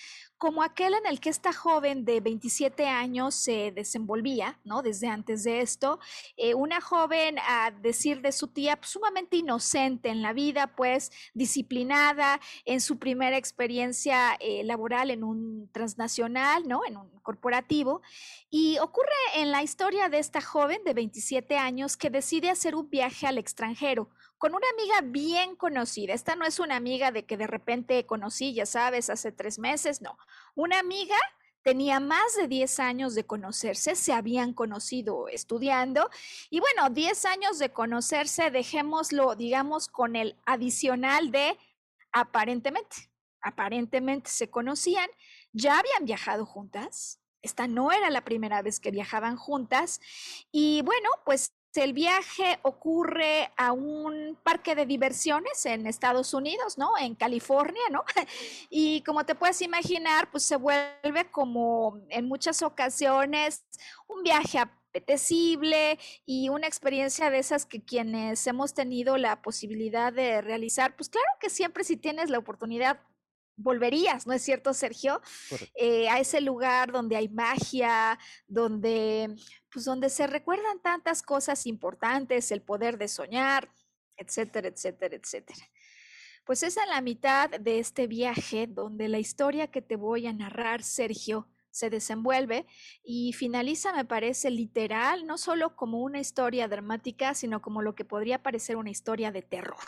Como aquel en el que esta joven de 27 años se desenvolvía, ¿no? Desde antes de esto, eh, una joven, a decir de su tía, pues, sumamente inocente en la vida, pues disciplinada en su primera experiencia eh, laboral en un transnacional, ¿no? En un corporativo. Y ocurre en la historia de esta joven de 27 años que decide hacer un viaje al extranjero con una amiga bien conocida. Esta no es una amiga de que de repente conocí, ya sabes, hace tres meses, no. Una amiga tenía más de 10 años de conocerse, se habían conocido estudiando y bueno, 10 años de conocerse, dejémoslo, digamos, con el adicional de aparentemente, aparentemente se conocían, ya habían viajado juntas. Esta no era la primera vez que viajaban juntas y bueno, pues el viaje ocurre a un parque de diversiones en Estados Unidos, ¿no? En California, ¿no? Y como te puedes imaginar, pues se vuelve como en muchas ocasiones un viaje apetecible y una experiencia de esas que quienes hemos tenido la posibilidad de realizar, pues claro que siempre si tienes la oportunidad volverías, ¿no es cierto, Sergio? Eh, a ese lugar donde hay magia, donde, pues, donde se recuerdan tantas cosas importantes, el poder de soñar, etcétera, etcétera, etcétera. Pues es a la mitad de este viaje donde la historia que te voy a narrar, Sergio, se desenvuelve y finaliza, me parece, literal, no solo como una historia dramática, sino como lo que podría parecer una historia de terror.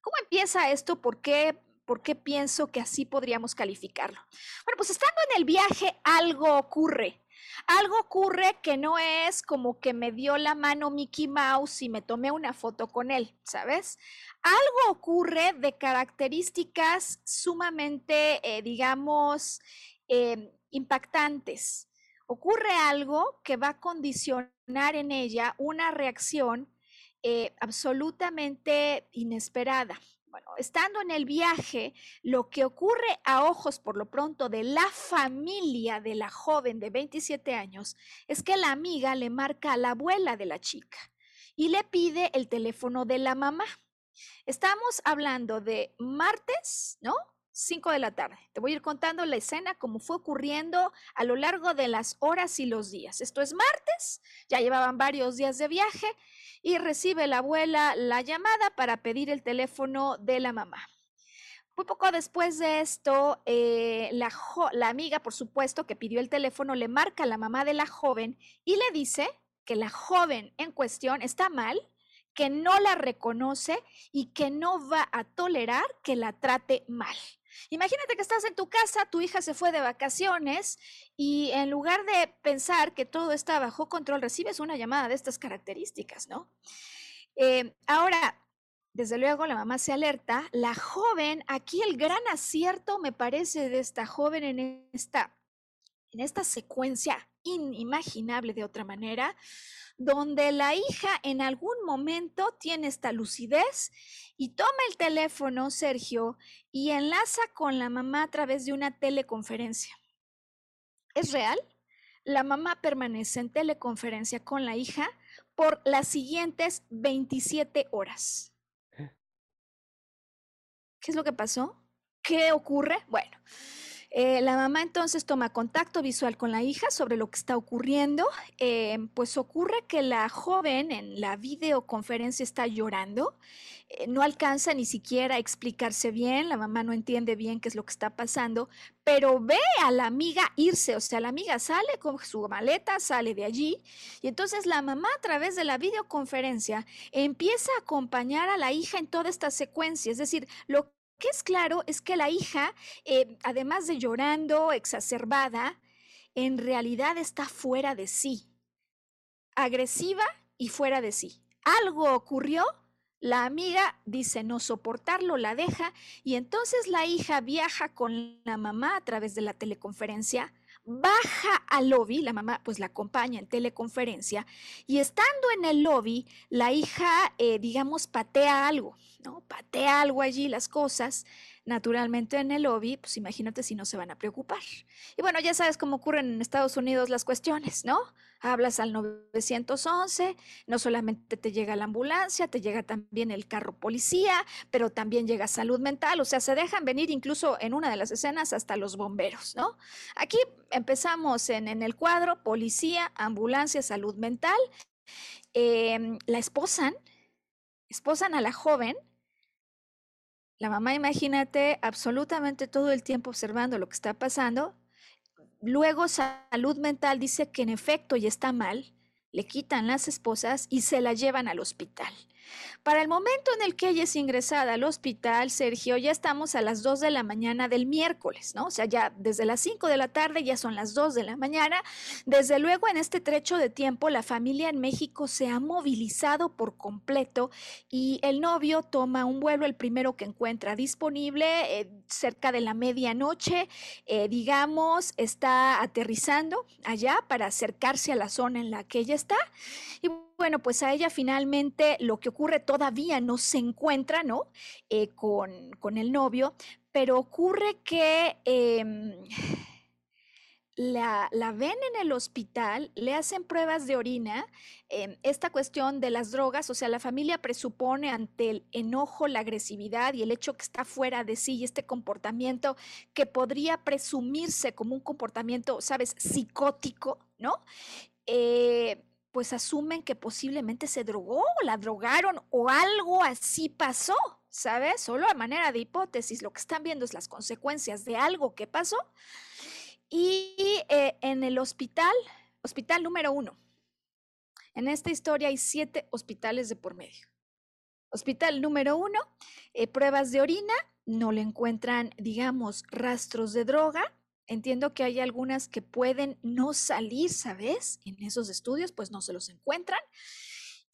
¿Cómo empieza esto? ¿Por qué ¿Por qué pienso que así podríamos calificarlo? Bueno, pues estando en el viaje, algo ocurre. Algo ocurre que no es como que me dio la mano Mickey Mouse y me tomé una foto con él, ¿sabes? Algo ocurre de características sumamente, eh, digamos, em, impactantes. Ocurre algo que va a condicionar en ella una reacción eh, absolutamente inesperada. Bueno, estando en el viaje, lo que ocurre a ojos por lo pronto de la familia de la joven de 27 años es que la amiga le marca a la abuela de la chica y le pide el teléfono de la mamá. Estamos hablando de martes, ¿no? 5 de la tarde. Te voy a ir contando la escena como fue ocurriendo a lo largo de las horas y los días. Esto es martes, ya llevaban varios días de viaje y recibe la abuela la llamada para pedir el teléfono de la mamá. Muy poco después de esto, eh, la, la amiga, por supuesto, que pidió el teléfono, le marca a la mamá de la joven y le dice que la joven en cuestión está mal, que no la reconoce y que no va a tolerar que la trate mal. Imagínate que estás en tu casa, tu hija se fue de vacaciones y en lugar de pensar que todo está bajo control, recibes una llamada de estas características, ¿no? Eh, ahora, desde luego la mamá se alerta. La joven, aquí el gran acierto me parece de esta joven en esta, en esta secuencia inimaginable de otra manera, donde la hija en algún momento tiene esta lucidez y toma el teléfono, Sergio, y enlaza con la mamá a través de una teleconferencia. ¿Es real? La mamá permanece en teleconferencia con la hija por las siguientes 27 horas. ¿Qué es lo que pasó? ¿Qué ocurre? Bueno, eh, la mamá entonces toma contacto visual con la hija sobre lo que está ocurriendo. Eh, pues ocurre que la joven en la videoconferencia está llorando. Eh, no alcanza ni siquiera a explicarse bien, la mamá no entiende bien qué es lo que está pasando, pero ve a la amiga irse, o sea, la amiga sale con su maleta, sale de allí, y entonces la mamá a través de la videoconferencia empieza a acompañar a la hija en toda esta secuencia, es decir, lo que es claro es que la hija, eh, además de llorando, exacerbada, en realidad está fuera de sí, agresiva y fuera de sí. Algo ocurrió, la amiga dice no soportarlo, la deja y entonces la hija viaja con la mamá a través de la teleconferencia, baja al lobby, la mamá pues la acompaña en teleconferencia y estando en el lobby, la hija, eh, digamos, patea algo Patea algo allí las cosas, naturalmente en el lobby, pues imagínate si no se van a preocupar. Y bueno, ya sabes cómo ocurren en Estados Unidos las cuestiones, ¿no? Hablas al 911, no solamente te llega la ambulancia, te llega también el carro policía, pero también llega salud mental, o sea, se dejan venir incluso en una de las escenas hasta los bomberos, ¿no? Aquí empezamos en, el cuadro, policía, ambulancia, salud mental, em, la esposan, esposan a la joven, la mamá, imagínate, absolutamente todo el tiempo observando lo que está pasando. Luego salud mental dice que en efecto ya está mal, le quitan las esposas y se la llevan al hospital. Para el momento en el que ella es ingresada al hospital, Sergio, ya estamos a las 2 de la mañana del miércoles, ¿no? O sea, ya desde las 5 de la tarde ya son las 2 de la mañana. Desde luego, en este trecho de tiempo, la familia en México se ha movilizado por completo y el novio toma un vuelo, el primero que encuentra disponible, eh, cerca de la medianoche, eh, digamos, está aterrizando allá para acercarse a la zona en la que ella está. Y bueno, pues a ella finalmente lo que ocurre todavía no se encuentra, ¿no? Eh, con, con, el novio, pero ocurre que em, la, ven en el hospital, le hacen pruebas de orina, em, esta cuestión de las drogas, o sea, la familia presupone ante el enojo, la agresividad y el hecho que está fuera de sí y este comportamiento que podría presumirse como un comportamiento, sabes, psicótico, ¿no? Eh, pues asumen que posiblemente se drogó, o la drogaron o algo así pasó, ¿sabes? Solo a manera de hipótesis, lo que están viendo es las consecuencias de algo que pasó. Y eh, en el hospital, hospital número uno, en esta historia hay siete hospitales de por medio. Hospital número uno, eh, pruebas de orina, no le encuentran, digamos, rastros de droga. Entiendo que hay algunas que pueden no salir, ¿sabes? En esos estudios, pues no se los encuentran.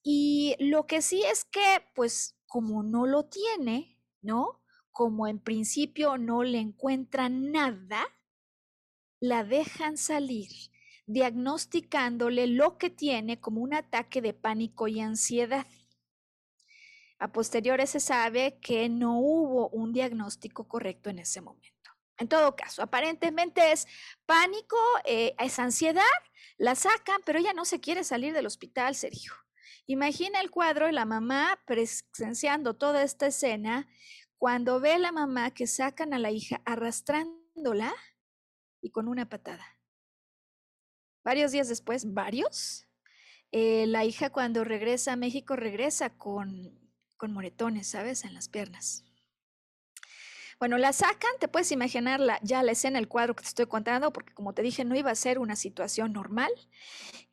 Y lo que sí es que, pues como no lo tiene, ¿no? Como en principio no le encuentran nada, la dejan salir diagnosticándole lo que tiene como un ataque de pánico y ansiedad. A posteriores se sabe que no hubo un diagnóstico correcto en ese momento. En todo caso, aparentemente es pánico, eh, es ansiedad, la sacan, pero ella no se quiere salir del hospital, Sergio. Imagina el cuadro y la mamá presenciando toda esta escena cuando ve a la mamá que sacan a la hija arrastrándola y con una patada. Varios días después, varios, eh, la hija cuando regresa a México regresa con, con moretones, ¿sabes? En las piernas. Bueno, la sacan, te puedes imaginar ya la escena, el cuadro que te estoy contando, porque como te dije, no iba a ser una situación normal.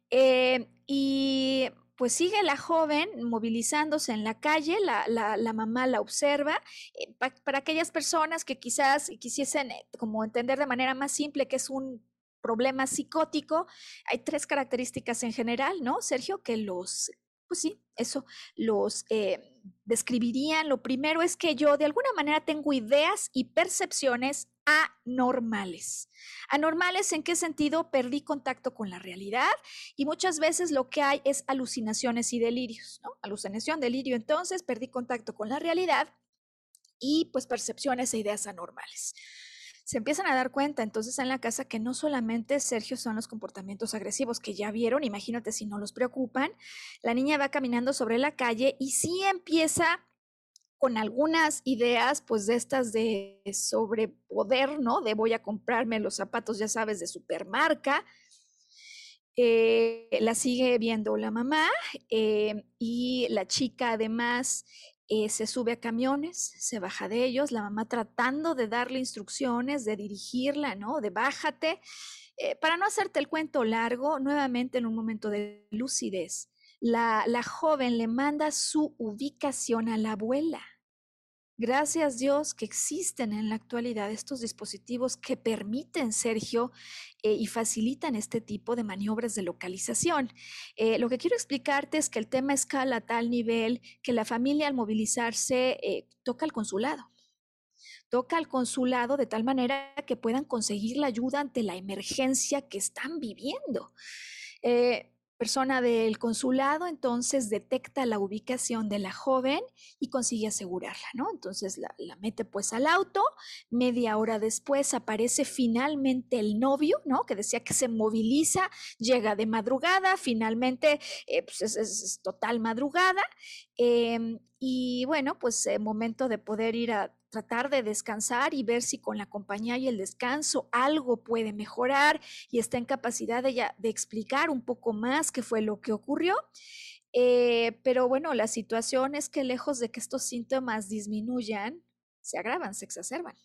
Eh, y pues sigue la joven movilizándose en la calle, la, la, mamá la observa. Eh, para aquellas personas que quizás quisiesen como entender de manera más simple que es un problema psicótico, hay tres características en general, ¿no, Sergio? Que los, pues sí, eso los eh, describirían. Lo primero es que yo de alguna manera tengo ideas y percepciones anormales. Anormales en qué sentido perdí contacto con la realidad y muchas veces lo que hay es alucinaciones y delirios, ¿no? Alucinación, delirio, entonces perdí contacto con la realidad y pues percepciones e ideas anormales se empiezan a dar cuenta entonces en la casa que no solamente Sergio son los comportamientos agresivos que ya vieron, imagínate si no los preocupan, la niña va caminando sobre la calle y sí empieza con algunas ideas, pues de estas de sobrepoder, ¿no? De voy a comprarme los zapatos, ya sabes, de supermarca. Eh, la sigue viendo la mamá eh, y la chica además eh, se sube a camiones, se baja de ellos, la mamá tratando de darle instrucciones, de dirigirla, ¿no? De bájate. Para no hacerte el cuento largo, nuevamente en un momento de lucidez, la, joven le manda su ubicación a la abuela. Gracias Dios que existen en la actualidad estos dispositivos que permiten, Sergio, eh, y facilitan este tipo de maniobras de localización. Eh, lo que quiero explicarte es que el tema escala a tal nivel que la familia al movilizarse eh, toca al consulado. Toca al consulado de tal manera que puedan conseguir la ayuda ante la emergencia que están viviendo persona del consulado entonces detecta la ubicación de la joven y consigue asegurarla, ¿no? Entonces la, mete pues al auto, media hora después aparece finalmente el novio, ¿no? Que decía que se moviliza, llega de madrugada, finalmente eh, pues es, total madrugada. Em, y bueno, pues el momento de poder ir a tratar de descansar y ver si con la compañía y el descanso algo puede mejorar y está en capacidad de, de explicar un poco más qué fue lo que ocurrió. Eh, pero bueno, la situación es que lejos de que estos síntomas disminuyan, se agravan, se exacerban.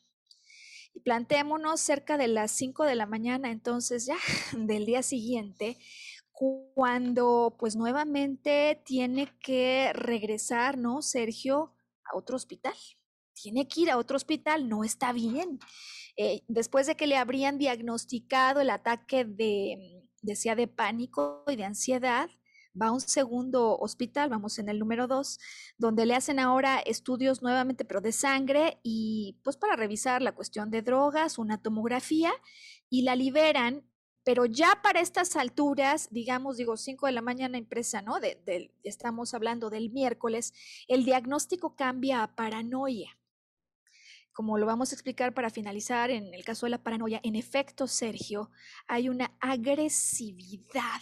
Y planteémonos cerca de las 5 de la mañana, entonces ya del día siguiente, cuando pues nuevamente tiene que regresar, ¿no, Sergio, a otro hospital? Tiene que ir a otro hospital, no está bien. Eh, después de que le habrían diagnosticado el ataque de, decía, de pánico y de ansiedad, va a un segundo hospital, vamos en el número dos, donde le hacen ahora estudios nuevamente, pero de sangre y pues para revisar la cuestión de drogas, una tomografía y la liberan, pero ya para estas alturas, digamos, digo, 5 de la mañana impresa, ¿no? estamos hablando del miércoles, el diagnóstico cambia a paranoia como lo vamos a explicar para finalizar, en el caso de la paranoia, en efecto, Sergio, hay una agresividad,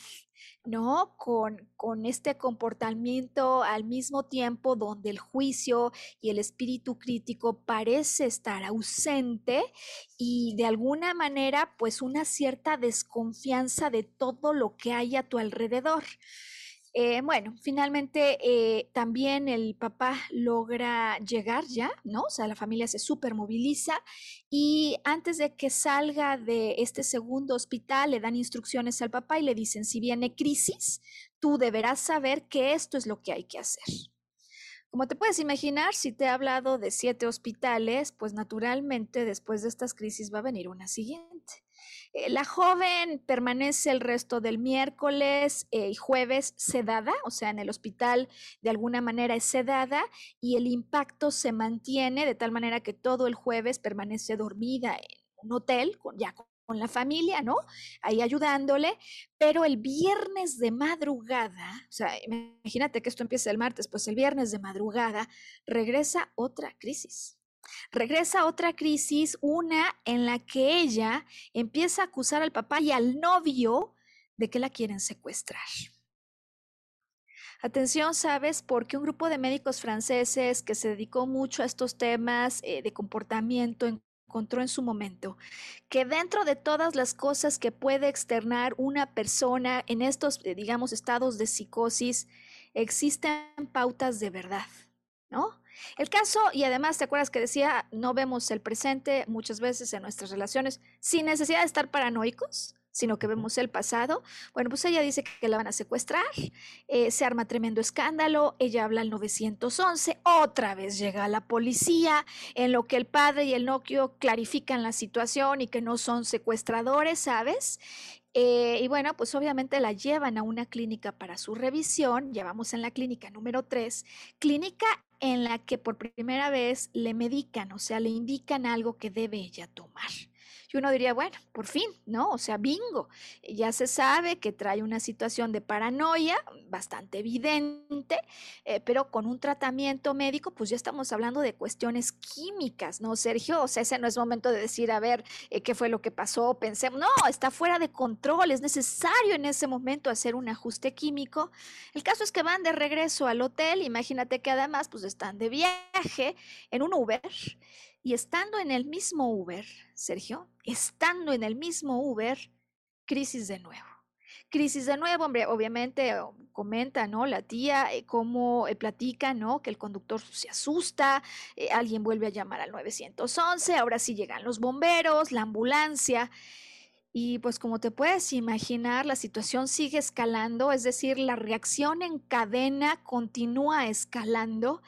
¿no? Con, con este comportamiento al mismo tiempo donde el juicio y el espíritu crítico parece estar ausente y de alguna manera, pues una cierta desconfianza de todo lo que hay a tu alrededor. Eh, bueno, finalmente eh, también el papá logra llegar ya, ¿no? O sea, la familia se supermoviliza y antes de que salga de este segundo hospital le dan instrucciones al papá y le dicen, si viene crisis, tú deberás saber que esto es lo que hay que hacer. Como te puedes imaginar, si te he hablado de siete hospitales, pues naturalmente después de estas crisis va a venir una siguiente. Eh, la joven permanece el resto del miércoles eh, y jueves sedada, o sea, en el hospital de alguna manera es sedada y el impacto se mantiene de tal manera que todo el jueves permanece dormida en un hotel, con, ya con la familia, ¿no? Ahí ayudándole, pero el viernes de madrugada, o sea, imagínate que esto empieza el martes, pues el viernes de madrugada regresa otra crisis. Regresa otra crisis, una en la que ella empieza a acusar al papá y al novio de que la quieren secuestrar. Atención, ¿sabes? Porque un grupo de médicos franceses que se dedicó mucho a estos temas eh, de comportamiento encontró en su momento que dentro de todas las cosas que puede externar una persona en estos, eh, digamos, estados de psicosis, existen pautas de verdad, ¿no? El caso, y además, ¿te acuerdas que decía, no vemos el presente muchas veces en nuestras relaciones sin necesidad de estar paranoicos? sino que vemos el pasado. Bueno, pues ella dice que la van a secuestrar, eh, se arma tremendo escándalo, ella habla al 911, otra vez llega la policía, en lo que el padre y el Noquio clarifican la situación y que no son secuestradores, ¿sabes? Eh, y bueno, pues obviamente la llevan a una clínica para su revisión, llevamos en la clínica número 3, clínica en la que por primera vez le medican, o sea, le indican algo que debe ella tomar. Y uno diría, bueno, por fin, ¿no? O sea, bingo, ya se sabe que trae una situación de paranoia bastante evidente, eh, pero con un tratamiento médico, pues ya estamos hablando de cuestiones químicas, ¿no, Sergio? O sea, ese no es momento de decir, a ver, eh, qué fue lo que pasó, pensemos, no, está fuera de control, es necesario en ese momento hacer un ajuste químico. El caso es que van de regreso al hotel, imagínate que además, pues están de viaje en un Uber y estando en el mismo Uber, Sergio, estando en el mismo Uber, crisis de nuevo. Crisis de nuevo, hombre, obviamente comenta, ¿no? La tía, eh, cómo eh, platica, ¿no? Que el conductor se asusta, eh, alguien vuelve a llamar al 911, ahora sí llegan los bomberos, la ambulancia. Y pues como te puedes imaginar, la situación sigue escalando, es decir, la reacción en cadena continúa escalando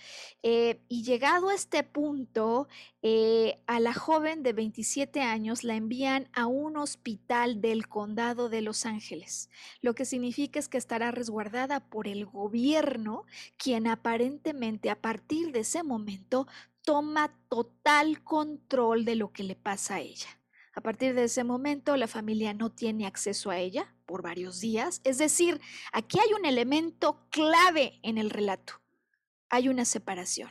eh, y llegado a este punto, eh, a la joven de 27 años la envían a un hospital del condado de Los Ángeles, lo que significa es que estará resguardada por el gobierno, quien aparentemente a partir de ese momento toma total control de lo que le pasa a ella. A partir de ese momento, la familia no tiene acceso a ella por varios días. Es decir, aquí hay un elemento clave en el relato. Hay una separación.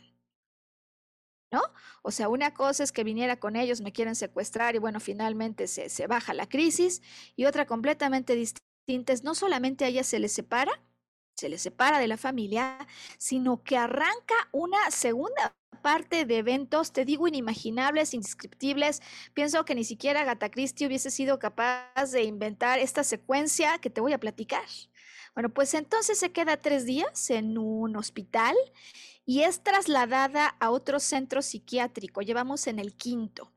¿No? O sea, una cosa es que viniera con ellos, me quieren secuestrar y bueno, finalmente se, se baja la crisis. Y otra completamente distinta es no solamente a ella se le separa, se le separa de la familia, sino que arranca una segunda parte de eventos, te digo, inimaginables, indescriptibles. Pienso que ni siquiera Agatha Christie hubiese sido capaz de inventar esta secuencia que te voy a platicar. Bueno, pues entonces se queda tres días en un hospital y es trasladada a otro centro psiquiátrico. Llevamos en el quinto.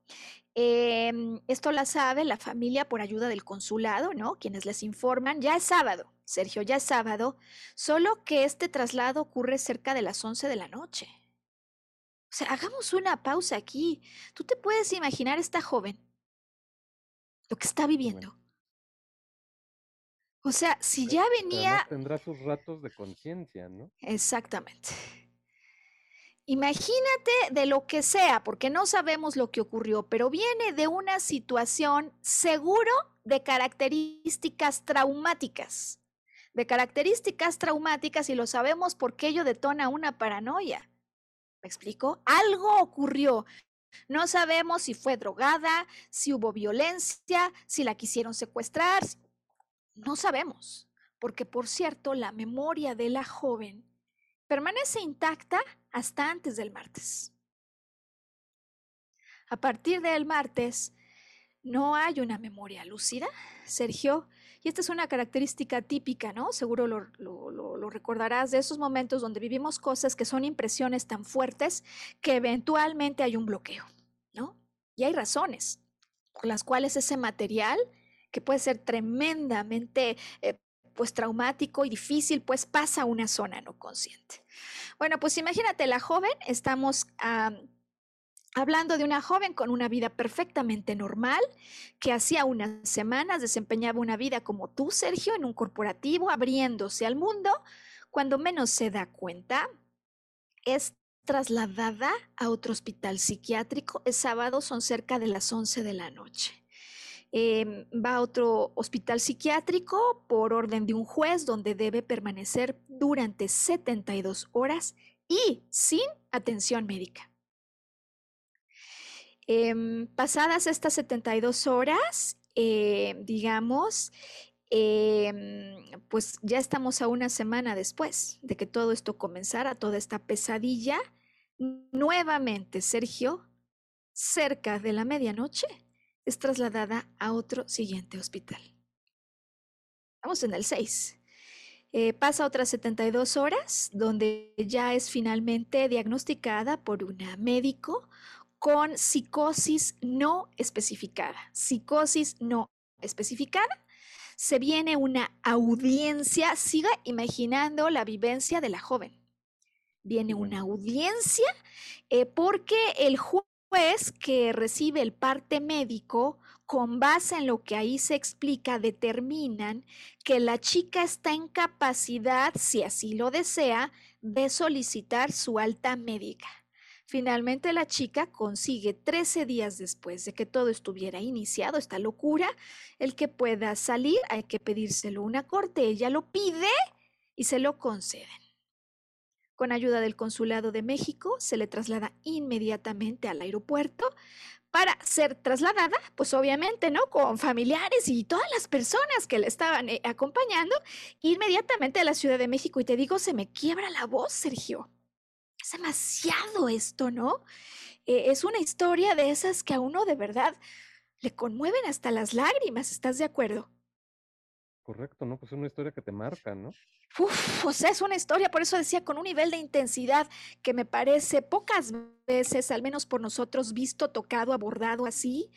Em, esto la sabe la familia por ayuda del consulado, ¿no? Quienes les informan. Ya es sábado, Sergio, ya es sábado, solo que este traslado ocurre cerca de las 11 de la noche. O sea, hagamos una pausa aquí. ¿Tú te puedes imaginar esta joven? Lo que está viviendo. O sea, si ya venía... tendrá sus ratos de conciencia, ¿no? Exactamente. Imagínate de lo que sea, porque no sabemos lo que ocurrió, pero viene de una situación seguro de características traumáticas. De características traumáticas y lo sabemos porque ello detona una paranoia. ¿Me explico? Algo ocurrió. No sabemos si fue drogada, si hubo violencia, si la quisieron secuestrar. No sabemos, porque por cierto, la memoria de la joven permanece intacta hasta antes del martes. A partir del martes, no hay una memoria lúcida, Sergio, y esta es una característica típica, ¿no? Seguro lo, recordarás de esos momentos donde vivimos cosas que son impresiones tan fuertes que eventualmente hay un bloqueo, ¿no? Y hay razones por las cuales ese material, que puede ser tremendamente eh, pues traumático y difícil, pues pasa a una zona no consciente. Bueno, pues imagínate, la joven, estamos Hablando de una joven con una vida perfectamente normal, que hacía unas semanas desempeñaba una vida como tú, Sergio, en un corporativo, abriéndose al mundo, cuando menos se da cuenta, es trasladada a otro hospital psiquiátrico. El sábado son cerca de las 11 de la noche. Em, va a otro hospital psiquiátrico por orden de un juez donde debe permanecer durante 72 horas y sin atención médica. Em, pasadas estas 72 horas, eh, digamos, em, pues ya estamos a una semana después de que todo esto comenzara, toda esta pesadilla. Nuevamente, Sergio, cerca de la medianoche, es trasladada a otro siguiente hospital. Estamos en el 6. Eh, pasa otras 72 horas, donde ya es finalmente diagnosticada por una médico con psicosis no especificada. Psicosis no especificada. Se viene una audiencia, siga imaginando la vivencia de la joven. Viene una audiencia eh, porque el juez que recibe el parte médico con base en lo que ahí se explica, determinan que la chica está en capacidad, si así lo desea, de solicitar su alta médica. Finalmente la chica consigue 13 días después de que todo estuviera iniciado, esta locura, el que pueda salir, hay que pedírselo una corte, ella lo pide y se lo conceden. Con ayuda del Consulado de México, se le traslada inmediatamente al aeropuerto para ser trasladada, pues obviamente, ¿no? Con familiares y todas las personas que le estaban eh, acompañando, inmediatamente a la Ciudad de México. Y te digo, se me quiebra la voz, Sergio. Es demasiado esto, ¿no? Eh, es una historia de esas que a uno de verdad le conmueven hasta las lágrimas, ¿estás de acuerdo? Correcto, ¿no? Pues es una historia que te marca, ¿no? Uf, o sea, es una historia, por eso decía, con un nivel de intensidad que me parece pocas veces, al menos por nosotros, visto, tocado, abordado así.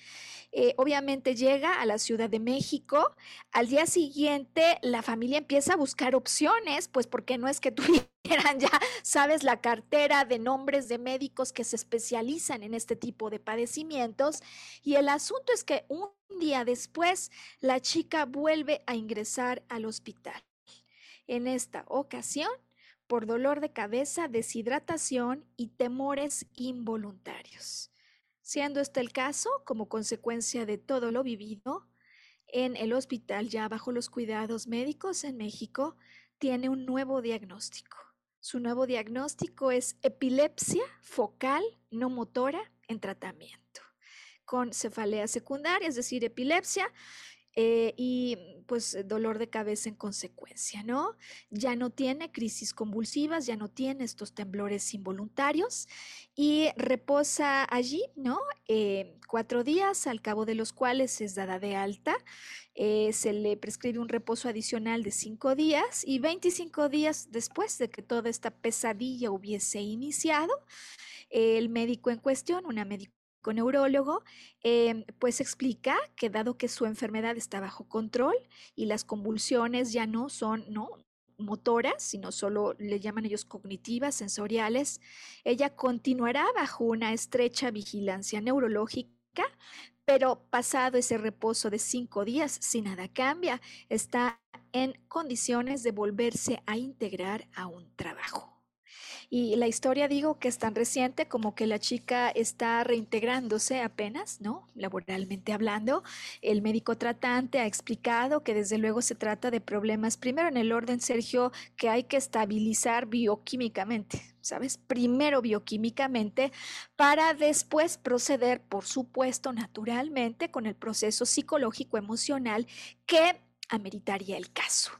Eh, obviamente llega a la Ciudad de México. Al día siguiente, la familia empieza a buscar opciones, pues porque no es que tuvieran ya, sabes, la cartera de nombres de médicos que se especializan en este tipo de padecimientos. Y el asunto es que un día después, la chica vuelve a ingresar al hospital. En esta ocasión, por dolor de cabeza, deshidratación y temores involuntarios. Siendo este el caso, como consecuencia de todo lo vivido, en el hospital ya bajo los cuidados médicos en México, tiene un nuevo diagnóstico. Su nuevo diagnóstico es epilepsia focal no motora en tratamiento, con cefalea secundaria, es decir, epilepsia, eh, y pues dolor de cabeza en consecuencia, ¿no? Ya no tiene crisis convulsivas, ya no tiene estos temblores involuntarios y reposa allí, ¿no? Eh, cuatro días, al cabo de los cuales es dada de alta. Eh, se le prescribe un reposo adicional de cinco días y 25 días después de que toda esta pesadilla hubiese iniciado, el médico en cuestión, una médico neurólogo, em, pues explica que dado que su enfermedad está bajo control y las convulsiones ya no son, ¿no? motoras, sino solo le llaman ellos cognitivas, sensoriales, ella continuará bajo una estrecha vigilancia neurológica, pero pasado ese reposo de cinco días, si nada cambia, está en condiciones de volverse a integrar a un trabajo. Y la historia digo que es tan reciente como que la chica está reintegrándose apenas, ¿no? Laboralmente hablando. El médico tratante ha explicado que desde luego se trata de problemas, primero en el orden, Sergio, que hay que estabilizar bioquímicamente, ¿sabes? Primero bioquímicamente para después proceder, por supuesto, naturalmente, con el proceso psicológico emocional que ameritaría el caso.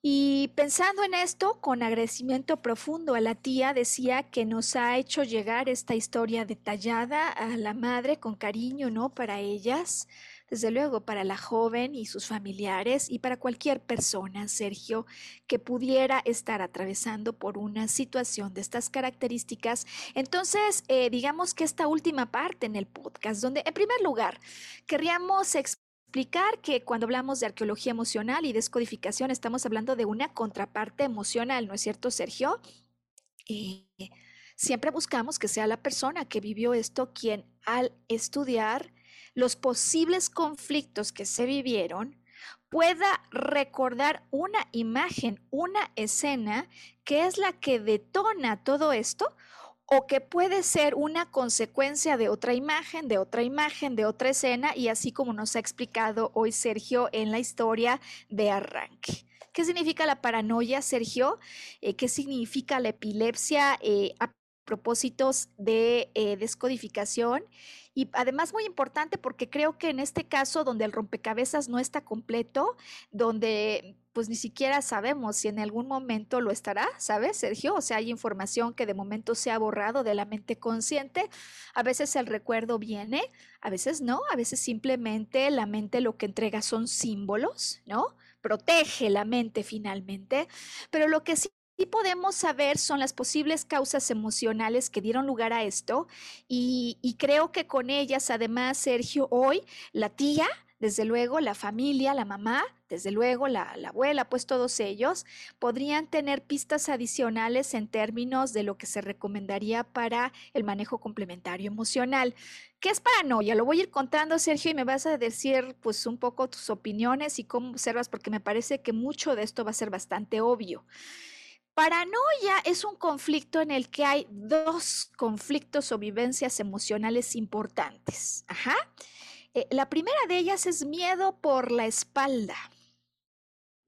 Y pensando en esto, con agradecimiento profundo a la tía, decía que nos ha hecho llegar esta historia detallada a la madre con cariño, ¿no? Para ellas, desde luego para la joven y sus familiares y para cualquier persona, Sergio, que pudiera estar atravesando por una situación de estas características. Entonces, eh, digamos que esta última parte en el podcast, donde en primer lugar querríamos explicar que cuando hablamos de arqueología emocional y descodificación estamos hablando de una contraparte emocional, ¿no es cierto, Sergio? Y siempre buscamos que sea la persona que vivió esto quien al estudiar los posibles conflictos que se vivieron pueda recordar una imagen, una escena que es la que detona todo esto o que puede ser una consecuencia de otra imagen, de otra imagen, de otra escena, y así como nos ha explicado hoy Sergio en la historia de arranque. ¿Qué significa la paranoia, Sergio? Eh, ¿Qué significa la epilepsia? Eh, propósitos de eh, descodificación y además muy importante porque creo que en este caso donde el rompecabezas no está completo, donde pues ni siquiera sabemos si en algún momento lo estará, ¿sabes, Sergio? O sea, hay información que de momento se ha borrado de la mente consciente. A veces el recuerdo viene, a veces no, a veces simplemente la mente lo que entrega son símbolos, ¿no? Protege la mente finalmente, pero lo que sí podemos saber son las posibles causas emocionales que dieron lugar a esto y, creo que con ellas, además, Sergio, hoy la tía, desde luego la familia, la mamá, desde luego la, la, abuela, pues todos ellos podrían tener pistas adicionales en términos de lo que se recomendaría para el manejo complementario emocional. ¿Qué es paranoia? Lo voy a ir contando, Sergio, y me vas a decir pues un poco tus opiniones y cómo observas, porque me parece que mucho de esto va a ser bastante obvio. Paranoia es un conflicto en el que hay dos conflictos o vivencias emocionales importantes. Ajá. Eh, la primera de ellas es miedo por la espalda.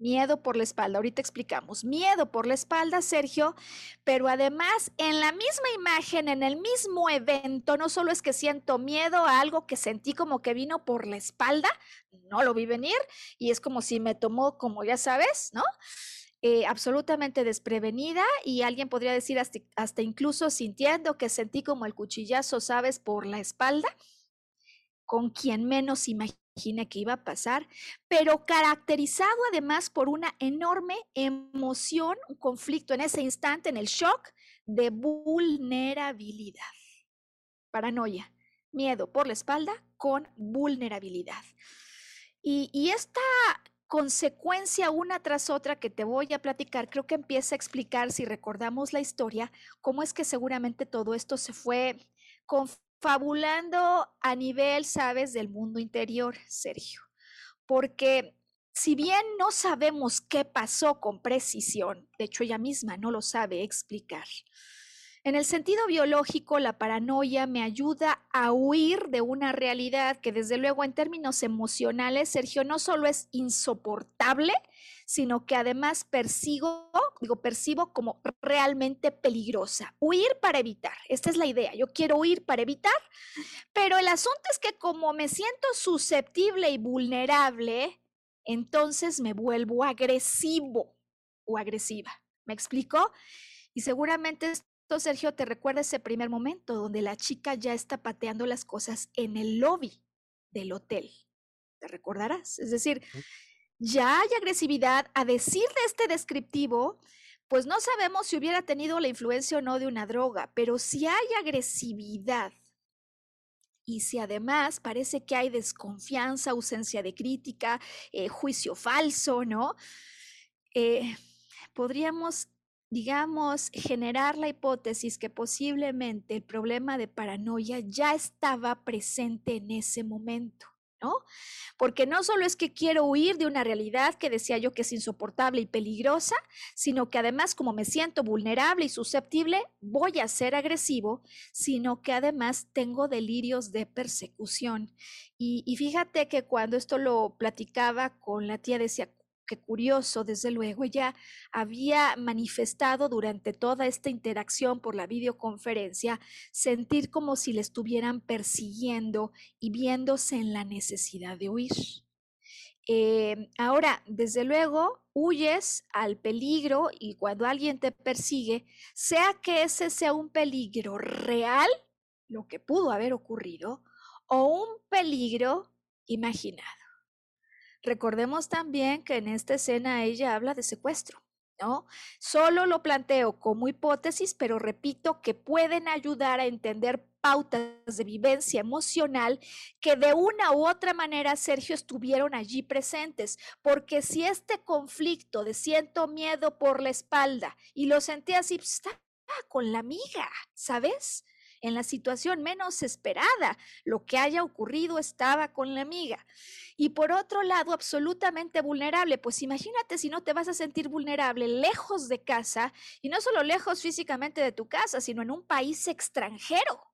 Miedo por la espalda, ahorita explicamos. Miedo por la espalda, Sergio, pero además en la misma imagen, en el mismo evento, no solo es que siento miedo a algo que sentí como que vino por la espalda, no lo vi venir y es como si me tomó, como ya sabes, ¿no? Eh, absolutamente desprevenida y alguien podría decir hasta, incluso sintiendo que sentí como el cuchillazo, sabes, por la espalda, con quien menos imagine que iba a pasar, pero caracterizado además por una enorme emoción, un conflicto en ese instante, en el shock de vulnerabilidad, paranoia, miedo por la espalda con vulnerabilidad. Y, y esta consecuencia una tras otra que te voy a platicar, creo que empieza a explicar, si recordamos la historia, cómo es que seguramente todo esto se fue confabulando a nivel, sabes, del mundo interior, Sergio. Porque si bien no sabemos qué pasó con precisión, de hecho ella misma no lo sabe explicar, en el sentido biológico, la paranoia me ayuda a huir de una realidad que desde luego en términos emocionales, Sergio, no solo es insoportable, sino que además persigo, digo, percibo como realmente peligrosa. Huir para evitar, esta es la idea, yo quiero huir para evitar, pero el asunto es que como me siento susceptible y vulnerable, entonces me vuelvo agresivo o agresiva. ¿Me explico? Y seguramente Sergio, te recuerda ese primer momento donde la chica ya está pateando las cosas en el lobby del hotel. ¿Te recordarás? Es decir, ya hay agresividad. A decir de este descriptivo, pues no sabemos si hubiera tenido la influencia o no de una droga, pero si hay agresividad y si además parece que hay desconfianza, ausencia de crítica, eh, juicio falso, ¿no? Eh, podríamos digamos, generar la hipótesis que posiblemente el problema de paranoia ya estaba presente en ese momento. ¿No? Porque no solo es que quiero huir de una realidad que decía yo que es insoportable y peligrosa, sino que además como me siento vulnerable y susceptible, voy a ser agresivo, sino que además tengo delirios de persecución. Y, fíjate que cuando esto lo platicaba con la tía, decía, qué curioso, desde luego, ella había manifestado durante toda esta interacción por la videoconferencia sentir como si le estuvieran persiguiendo y viéndose en la necesidad de huir. Eh, ahora, desde luego, huyes al peligro y cuando alguien te persigue, sea que ese sea un peligro real, lo que pudo haber ocurrido, o un peligro imaginado. Recordemos también que en esta escena ella habla de secuestro. ¿No? Solo lo planteo como hipótesis, pero repito que pueden ayudar a entender pautas de vivencia emocional que de una u otra manera, Sergio, estuvieron allí presentes. Porque si este conflicto de siento miedo por la espalda y lo sentí así, pues, está con la amiga, ¿sabes? En la situación menos esperada. Lo que haya ocurrido estaba con la amiga. Y por otro lado, absolutamente vulnerable. Pues imagínate si no te vas a sentir vulnerable lejos de casa y no solo lejos físicamente de tu casa, sino en un país extranjero.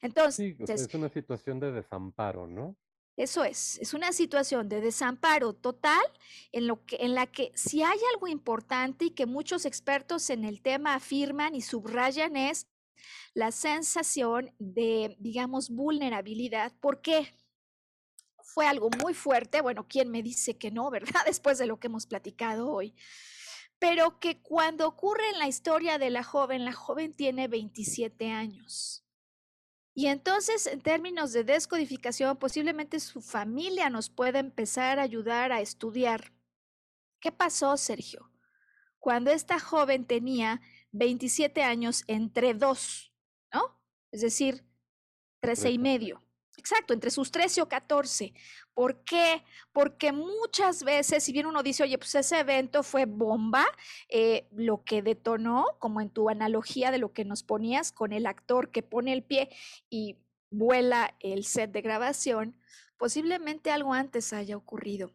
Entonces, sí, es una situación de desamparo, ¿no? Eso es, es una situación de desamparo total en, lo que, en la que si hay algo importante y que muchos expertos en el tema afirman y subrayan es la sensación de, digamos, vulnerabilidad. ¿Por qué? Fue algo muy fuerte, bueno, ¿quién me dice que no, verdad? Después de lo que hemos platicado hoy. Pero que cuando ocurre en la historia de la joven, la joven tiene 27 años. Y entonces, en términos de descodificación, posiblemente su familia nos pueda empezar a ayudar a estudiar. ¿Qué pasó, Sergio? Cuando esta joven tenía 27 años entre dos, ¿no? Es decir, 13 y medio. Exacto, entre sus 13 o 14. ¿Por qué? Porque muchas veces, si bien uno dice, oye, pues ese evento fue bomba, eh, lo que detonó, como en tu analogía de lo que nos ponías con el actor que pone el pie y vuela el set de grabación, posiblemente algo antes haya ocurrido.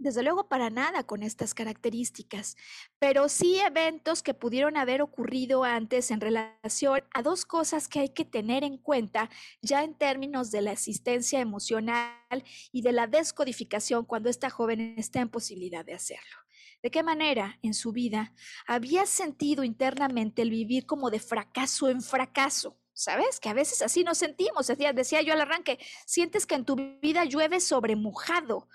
Desde luego para nada con estas características, pero sí eventos que pudieron haber ocurrido antes en relación a dos cosas que hay que tener en cuenta ya en términos de la asistencia emocional y de la descodificación cuando esta joven está en posibilidad de hacerlo. ¿De qué manera en su vida había sentido internamente el vivir como de fracaso en fracaso? ¿Sabes? Que a veces así nos sentimos. Decía, decía yo al arranque, sientes que en tu vida llueve sobre mojado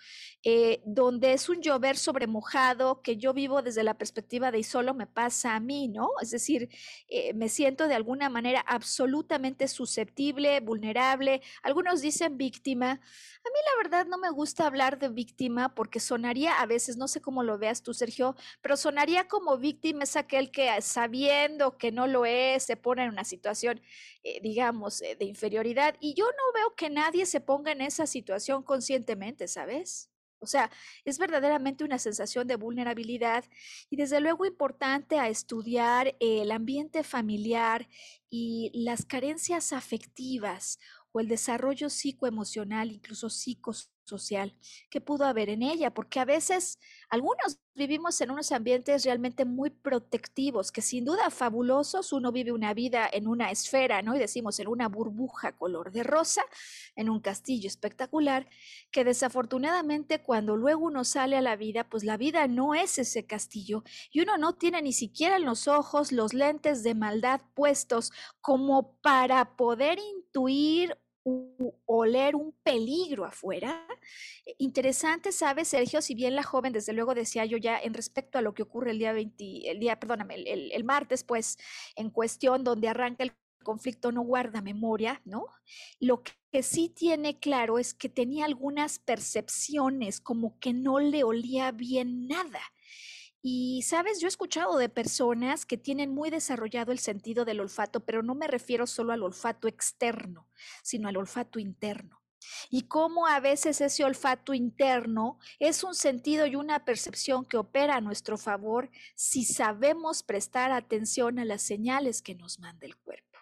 eh, donde es un llover sobre mojado que yo vivo desde la perspectiva de y solo me pasa a mí, ¿no? Es decir, eh, me siento de alguna manera absolutamente susceptible, vulnerable. Algunos dicen víctima. A mí la verdad no me gusta hablar de víctima porque sonaría a veces, no sé cómo lo veas tú, Sergio, pero sonaría como víctima es aquel que sabiendo que no lo es, se pone en una situación, eh, digamos, de inferioridad. Y yo no veo que nadie se ponga en esa situación conscientemente, ¿sabes? O sea, es verdaderamente una sensación de vulnerabilidad y desde luego importante a estudiar el ambiente familiar y las carencias afectivas o el desarrollo psicoemocional, incluso psicosocial, que pudo haber en ella, porque a veces algunos vivimos en unos ambientes realmente muy protectivos, que sin duda fabulosos, uno vive una vida en una esfera, ¿no? Y decimos en una burbuja color de rosa, en un castillo espectacular, que desafortunadamente cuando luego uno sale a la vida, pues la vida no es ese castillo y uno no tiene ni siquiera en los ojos los lentes de maldad puestos como para poder intuir oler un peligro afuera. Eh, interesante, ¿sabes, Sergio? Si bien la joven, desde luego decía yo ya en respecto a lo que ocurre el día 20, el día, perdóname, el martes, pues, en cuestión donde arranca el conflicto no guarda memoria, ¿no? Lo que sí tiene claro es que tenía algunas percepciones como que no le olía bien nada. Y sabes, yo he escuchado de personas que tienen muy desarrollado el sentido del olfato, pero no me refiero solo al olfato externo, sino al olfato interno. Y cómo a veces ese olfato interno es un sentido y una percepción que opera a nuestro favor si sabemos prestar atención a las señales que nos manda el cuerpo.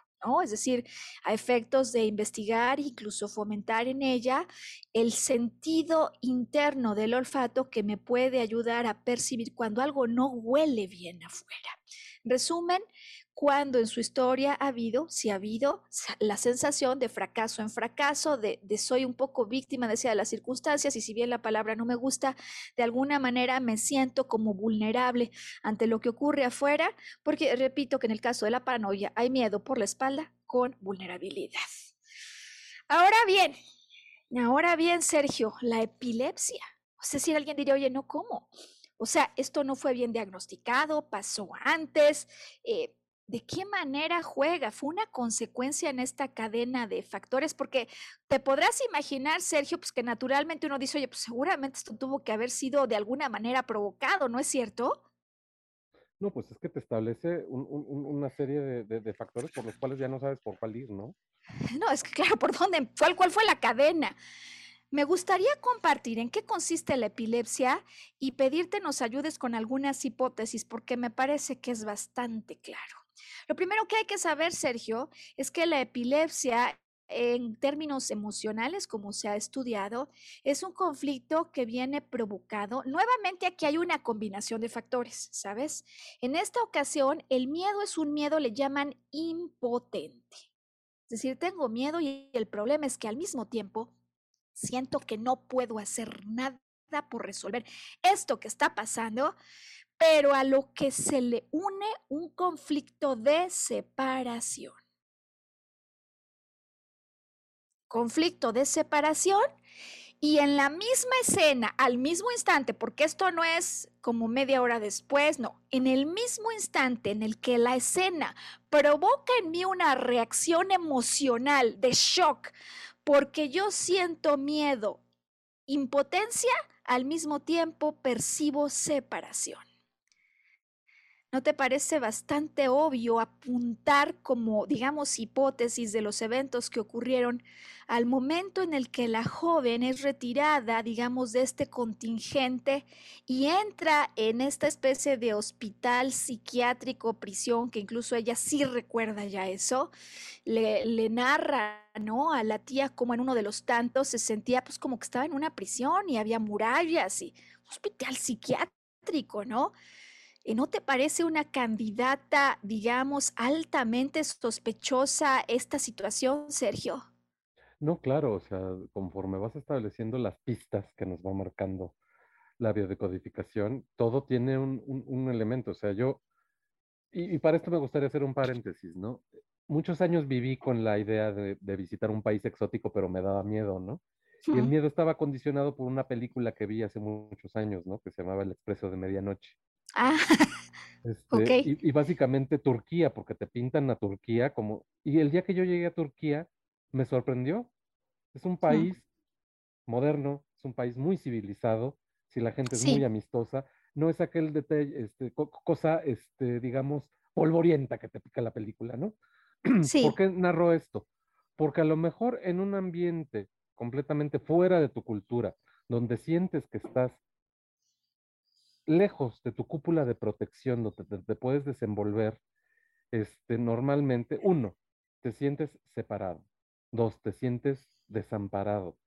Es decir, a efectos de investigar, incluso fomentar en ella el sentido interno del olfato que me puede ayudar a percibir cuando algo no huele bien afuera. Resumen, cuando en su historia ha habido, si ha habido la sensación de fracaso en fracaso, de, soy un poco víctima, decía, de las circunstancias, y si bien la palabra no me gusta, de alguna manera me siento como vulnerable ante lo que ocurre afuera, porque repito que en el caso de la paranoia hay miedo por la espalda con vulnerabilidad. Ahora bien, ahora bien, Sergio, la epilepsia. O sea, si alguien diría, oye, no, ¿cómo? O sea, esto no fue bien diagnosticado, pasó antes, eh, ¿De qué manera juega? ¿Fue una consecuencia en esta cadena de factores? Porque te podrás imaginar, Sergio, pues que naturalmente uno dice, oye, pues seguramente esto tuvo que haber sido de alguna manera provocado, ¿no es cierto? No, pues es que te establece una serie de, factores por los cuales ya no sabes por cuál ir, ¿no? No, es que claro, ¿por dónde? ¿Cuál, cuál fue la cadena? Me gustaría compartir en qué consiste la epilepsia y pedirte nos ayudes con algunas hipótesis porque me parece que es bastante claro. Lo primero que hay que saber, Sergio, es que la epilepsia en términos emocionales, como se ha estudiado, es un conflicto que viene provocado. Nuevamente aquí hay una combinación de factores, ¿sabes? En esta ocasión, el miedo es un miedo, le llaman impotente. Es decir, tengo miedo y el problema es que al mismo tiempo siento que no puedo hacer nada por resolver esto que está pasando, pero a lo que se le une un conflicto de separación. Conflicto de separación y en la misma escena, al mismo instante, porque esto no es como media hora después, no, en el mismo instante en el que la escena provoca en mí una reacción emocional de shock, porque yo siento miedo, impotencia, al mismo tiempo percibo separación. ¿No te parece bastante obvio apuntar como, digamos, hipótesis de los eventos que ocurrieron al momento en el que la joven es retirada, digamos, de este contingente y entra en esta especie de hospital psiquiátrico, prisión, que incluso ella sí recuerda ya eso, le, narra, ¿no? A la tía como en uno de los tantos se sentía pues como que estaba en una prisión y había murallas y hospital psiquiátrico, ¿no? ¿No te parece una candidata, digamos, altamente sospechosa esta situación, Sergio? No, claro, o sea, conforme vas estableciendo las pistas que nos va marcando la biodecodificación, todo tiene un, elemento. O sea, yo, y, para esto me gustaría hacer un paréntesis, ¿no? Muchos años viví con la idea de, visitar un país exótico, pero me daba miedo, ¿no? Y el miedo estaba condicionado por una película que vi hace muchos años, ¿no? Que se llamaba El Expreso de Medianoche. Ah, este, y, básicamente Turquía, porque te pintan a Turquía como... Y el día que yo llegué a Turquía, me sorprendió. Es un país moderno, es un país muy civilizado, si la gente es muy amistosa, no es aquel detalle, este, cosa, este, digamos, polvorienta que te pica la película, ¿no? ¿Por qué narro esto? Porque a lo mejor en un ambiente completamente fuera de tu cultura, donde sientes que estás lejos de tu cúpula de protección donde te, puedes desenvolver, este, normalmente, uno, te sientes separado. Dos, te sientes desamparado,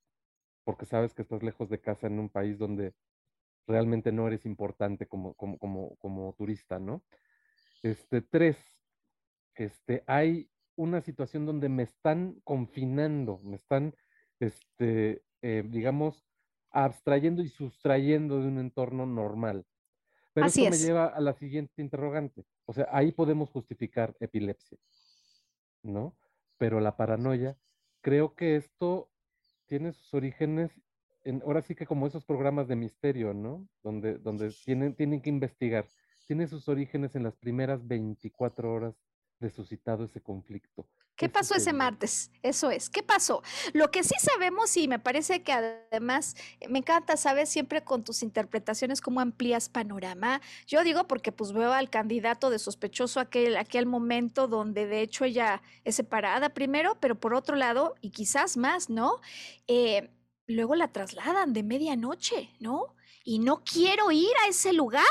porque sabes que estás lejos de casa en un país donde realmente no eres importante como, como, como, como turista, ¿no? Este, tres, este, hay una situación donde me están confinando, me están, este, eh, digamos, abstrayendo y sustrayendo de un entorno normal. Pero eso me lleva a la siguiente interrogante. O sea, ahí podemos justificar epilepsia, ¿no? Pero la paranoia, creo que esto tiene sus orígenes, en, ahora sí que como esos programas de misterio, ¿no? Donde, donde tienen, tienen que investigar. Tiene sus orígenes en las primeras 24 horas de suscitado ese conflicto. ¿Qué pasó ese martes? Eso es. ¿Qué pasó? Lo que sí sabemos y me parece que además eh, me encanta, sabes, siempre con tus interpretaciones cómo amplías panorama. Yo digo porque pues veo al candidato de sospechoso aquel, aquel momento donde de hecho ella es separada primero, pero por otro lado, y quizás más, ¿no? Eh, luego la trasladan de medianoche, ¿no? Y no quiero ir a ese lugar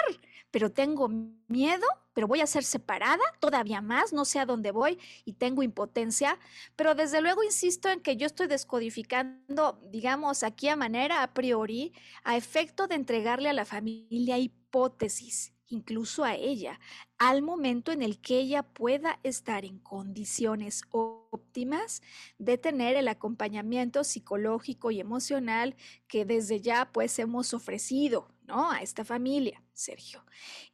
pero tengo miedo, pero voy a ser separada todavía más, no sé a dónde voy y tengo impotencia, pero desde luego insisto en que yo estoy descodificando, digamos, aquí a manera a priori, a efecto de entregarle a la familia hipótesis incluso a ella, al momento en el que ella pueda estar en condiciones óptimas de tener el acompañamiento psicológico y emocional que desde ya pues hemos ofrecido, ¿no? A esta familia, Sergio.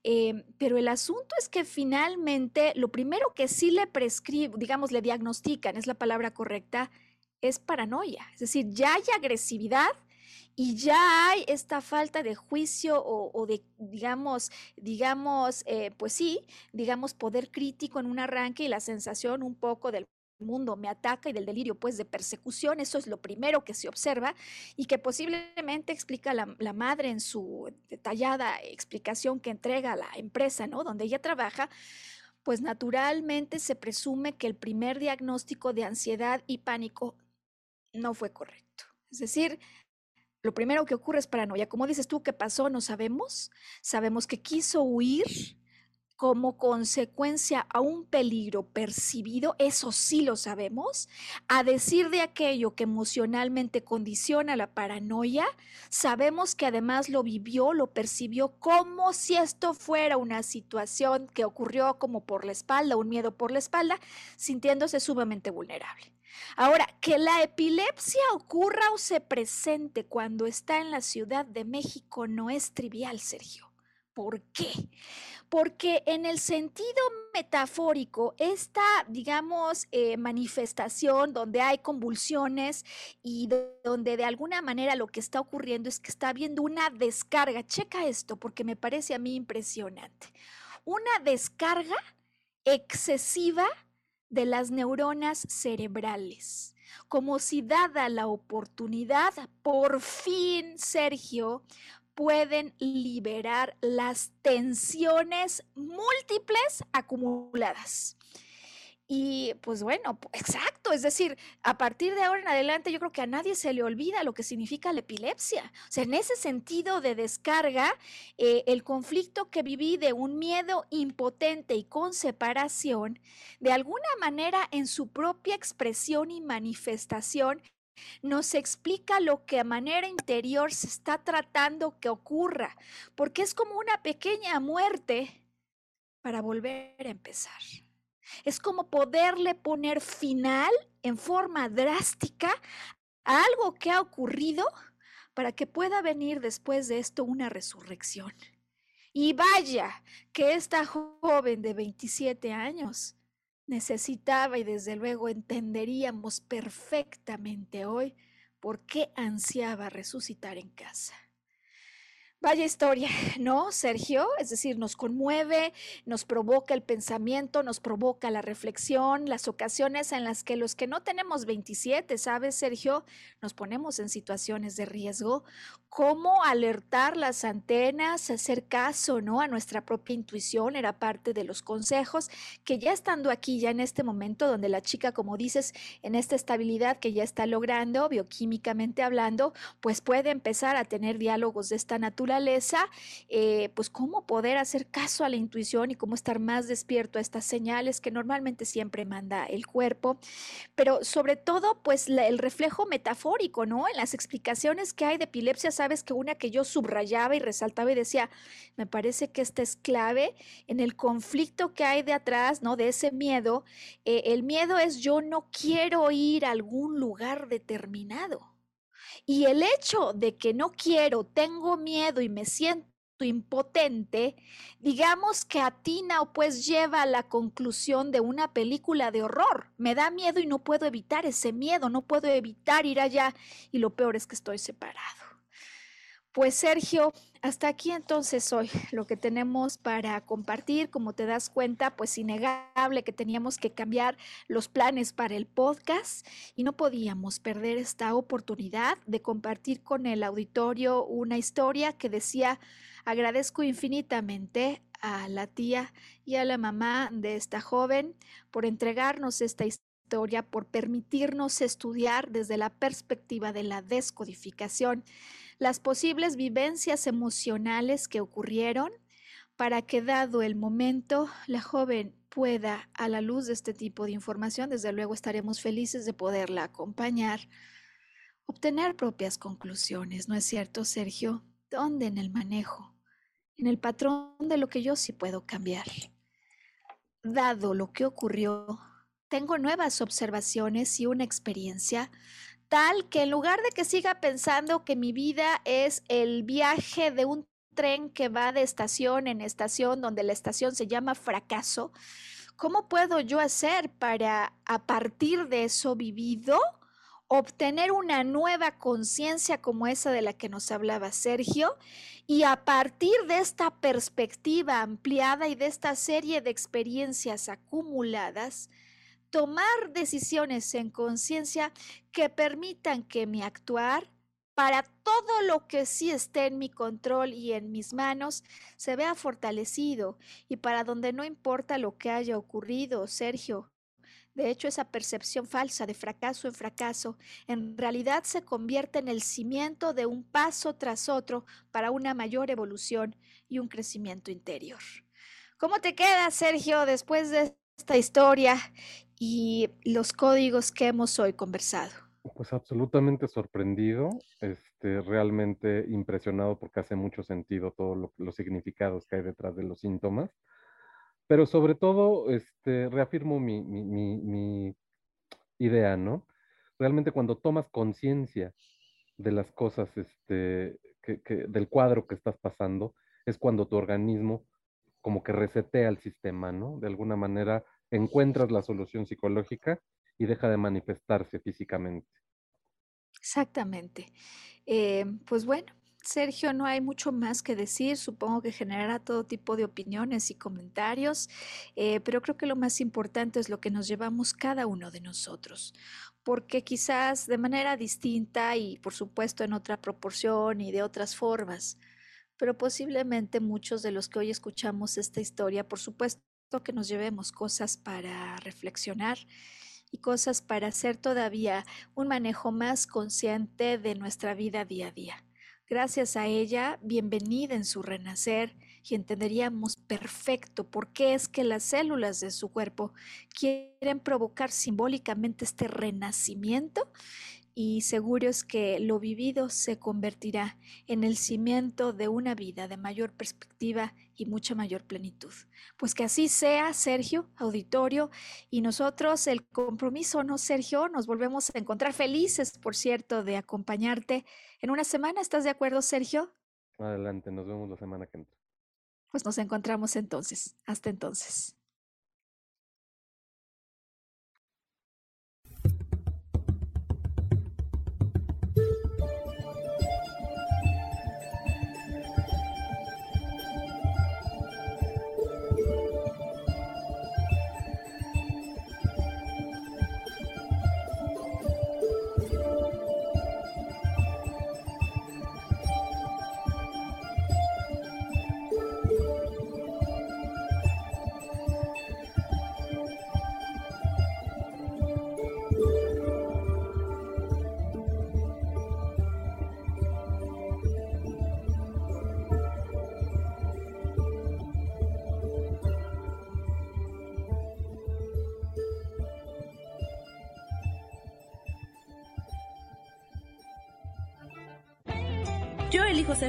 Em, pero el asunto es que finalmente lo primero que sí le prescribe, digamos, le diagnostican, es la palabra correcta, es paranoia. Es decir, ya hay agresividad y ya hay esta falta de juicio o, de, digamos, digamos, eh, pues sí, digamos, poder crítico en un arranque y la sensación un poco del mundo me ataca y del delirio pues de persecución, eso es lo primero que se observa y que posiblemente explica la, la, madre en su detallada explicación que entrega a la empresa, ¿no? Donde ella trabaja, pues naturalmente se presume que el primer diagnóstico de ansiedad y pánico no fue correcto. Es decir, lo primero que ocurre es paranoia. Como dices tú, ¿qué pasó? No sabemos. Sabemos que quiso huir como consecuencia a un peligro percibido, eso sí lo sabemos, a decir de aquello que emocionalmente condiciona la paranoia, sabemos que además lo vivió, lo percibió como si esto fuera una situación que ocurrió como por la espalda, un miedo por la espalda, sintiéndose sumamente vulnerable. Ahora, que la epilepsia ocurra o se presente cuando está en la Ciudad de México no es trivial, Sergio. ¿Por qué? Porque en el sentido metafórico, esta, digamos, eh, manifestación donde hay convulsiones y donde de alguna manera lo que está ocurriendo es que está habiendo una descarga, checa esto porque me parece a mí impresionante, una descarga excesiva de las neuronas cerebrales, como si dada la oportunidad, por fin, Sergio, pueden liberar las tensiones múltiples acumuladas. Y pues bueno, exacto, es decir, a partir de ahora en adelante yo creo que a nadie se le olvida lo que significa la epilepsia. O sea, en ese sentido de descarga, eh, el conflicto que viví de un miedo impotente y con separación, de alguna manera en su propia expresión y manifestación, nos explica lo que a manera interior se está tratando que ocurra, porque es como una pequeña muerte para volver a empezar. Es como poderle poner final en forma drástica a algo que ha ocurrido para que pueda venir después de esto una resurrección. Y vaya que esta joven de 27 años necesitaba y desde luego entenderíamos perfectamente hoy por qué ansiaba resucitar en casa. Vaya historia, ¿no, Sergio? Es decir, nos conmueve, nos provoca el pensamiento, nos provoca la reflexión, las ocasiones en las que los que no tenemos 27, ¿sabes, Sergio? Nos ponemos en situaciones de riesgo. ¿Cómo alertar las antenas, hacer caso, ¿no? A nuestra propia intuición era parte de los consejos que ya estando aquí, ya en este momento donde la chica, como dices, en esta estabilidad que ya está logrando, bioquímicamente hablando, pues puede empezar a tener diálogos de esta naturaleza eh, pues cómo poder hacer caso a la intuición y cómo estar más despierto a estas señales que normalmente siempre manda el cuerpo, pero sobre todo pues el reflejo metafórico, ¿no? En las explicaciones que hay de epilepsia, sabes que una que yo subrayaba y resaltaba y decía, me parece que esta es clave en el conflicto que hay de atrás, ¿no? De ese miedo. Eh, el miedo es yo no quiero ir a algún lugar determinado. Y el hecho de que no quiero, tengo miedo y me siento impotente, digamos que atina o pues lleva a la conclusión de una película de horror. Me da miedo y no puedo evitar ese miedo, no puedo evitar ir allá y lo peor es que estoy separado. Pues Sergio, hasta aquí entonces hoy lo que tenemos para compartir. Como te das cuenta, pues innegable que teníamos que cambiar los planes para el podcast y no podíamos perder esta oportunidad de compartir con el auditorio una historia que decía, agradezco infinitamente a la tía y a la mamá de esta joven por entregarnos esta historia, por permitirnos estudiar desde la perspectiva de la descodificación las posibles vivencias emocionales que ocurrieron para que dado el momento la joven pueda, a la luz de este tipo de información, desde luego estaremos felices de poderla acompañar, obtener propias conclusiones, ¿no es cierto, Sergio? ¿Dónde en el manejo? En el patrón de lo que yo sí puedo cambiar. Dado lo que ocurrió, tengo nuevas observaciones y una experiencia tal que en lugar de que siga pensando que mi vida es el viaje de un tren que va de estación en estación, donde la estación se llama fracaso, ¿cómo puedo yo hacer para, a partir de eso vivido, obtener una nueva conciencia como esa de la que nos hablaba Sergio? Y a partir de esta perspectiva ampliada y de esta serie de experiencias acumuladas, tomar decisiones en conciencia que permitan que mi actuar para todo lo que sí esté en mi control y en mis manos se vea fortalecido y para donde no importa lo que haya ocurrido, Sergio. De hecho, esa percepción falsa de fracaso en fracaso en realidad se convierte en el cimiento de un paso tras otro para una mayor evolución y un crecimiento interior. ¿Cómo te queda, Sergio, después de esta historia y los códigos que hemos hoy conversado? Pues absolutamente sorprendido, este, realmente impresionado porque hace mucho sentido todos los significados que hay detrás de los síntomas, pero sobre todo este, reafirmo mi, mi, mi, idea, ¿no? Realmente cuando tomas conciencia de las cosas, este, que, del cuadro que estás pasando, es cuando tu organismo como que resetea el sistema, ¿no? De alguna manera encuentras la solución psicológica y deja de manifestarse físicamente. Exactamente. Eh, pues bueno, Sergio, no hay mucho más que decir. Supongo que generará todo tipo de opiniones y comentarios, eh, pero creo que lo más importante es lo que nos llevamos cada uno de nosotros, porque quizás de manera distinta y por supuesto en otra proporción y de otras formas, pero posiblemente muchos de los que hoy escuchamos esta historia, por supuesto que nos llevemos cosas para reflexionar y cosas para hacer todavía un manejo más consciente de nuestra vida día a día. Gracias a ella, bienvenida en su renacer y entenderíamos perfecto por qué es que las células de su cuerpo quieren provocar simbólicamente este renacimiento y seguro es que lo vivido se convertirá en el cimiento de una vida de mayor perspectiva y mucha mayor plenitud. Pues que así sea, Sergio, auditorio, y nosotros el compromiso, ¿no, Sergio? Nos volvemos a encontrar felices, por cierto, de acompañarte en una semana. ¿Estás de acuerdo, Sergio? Adelante, nos vemos la semana que entra. Pues nos encontramos entonces. Hasta entonces.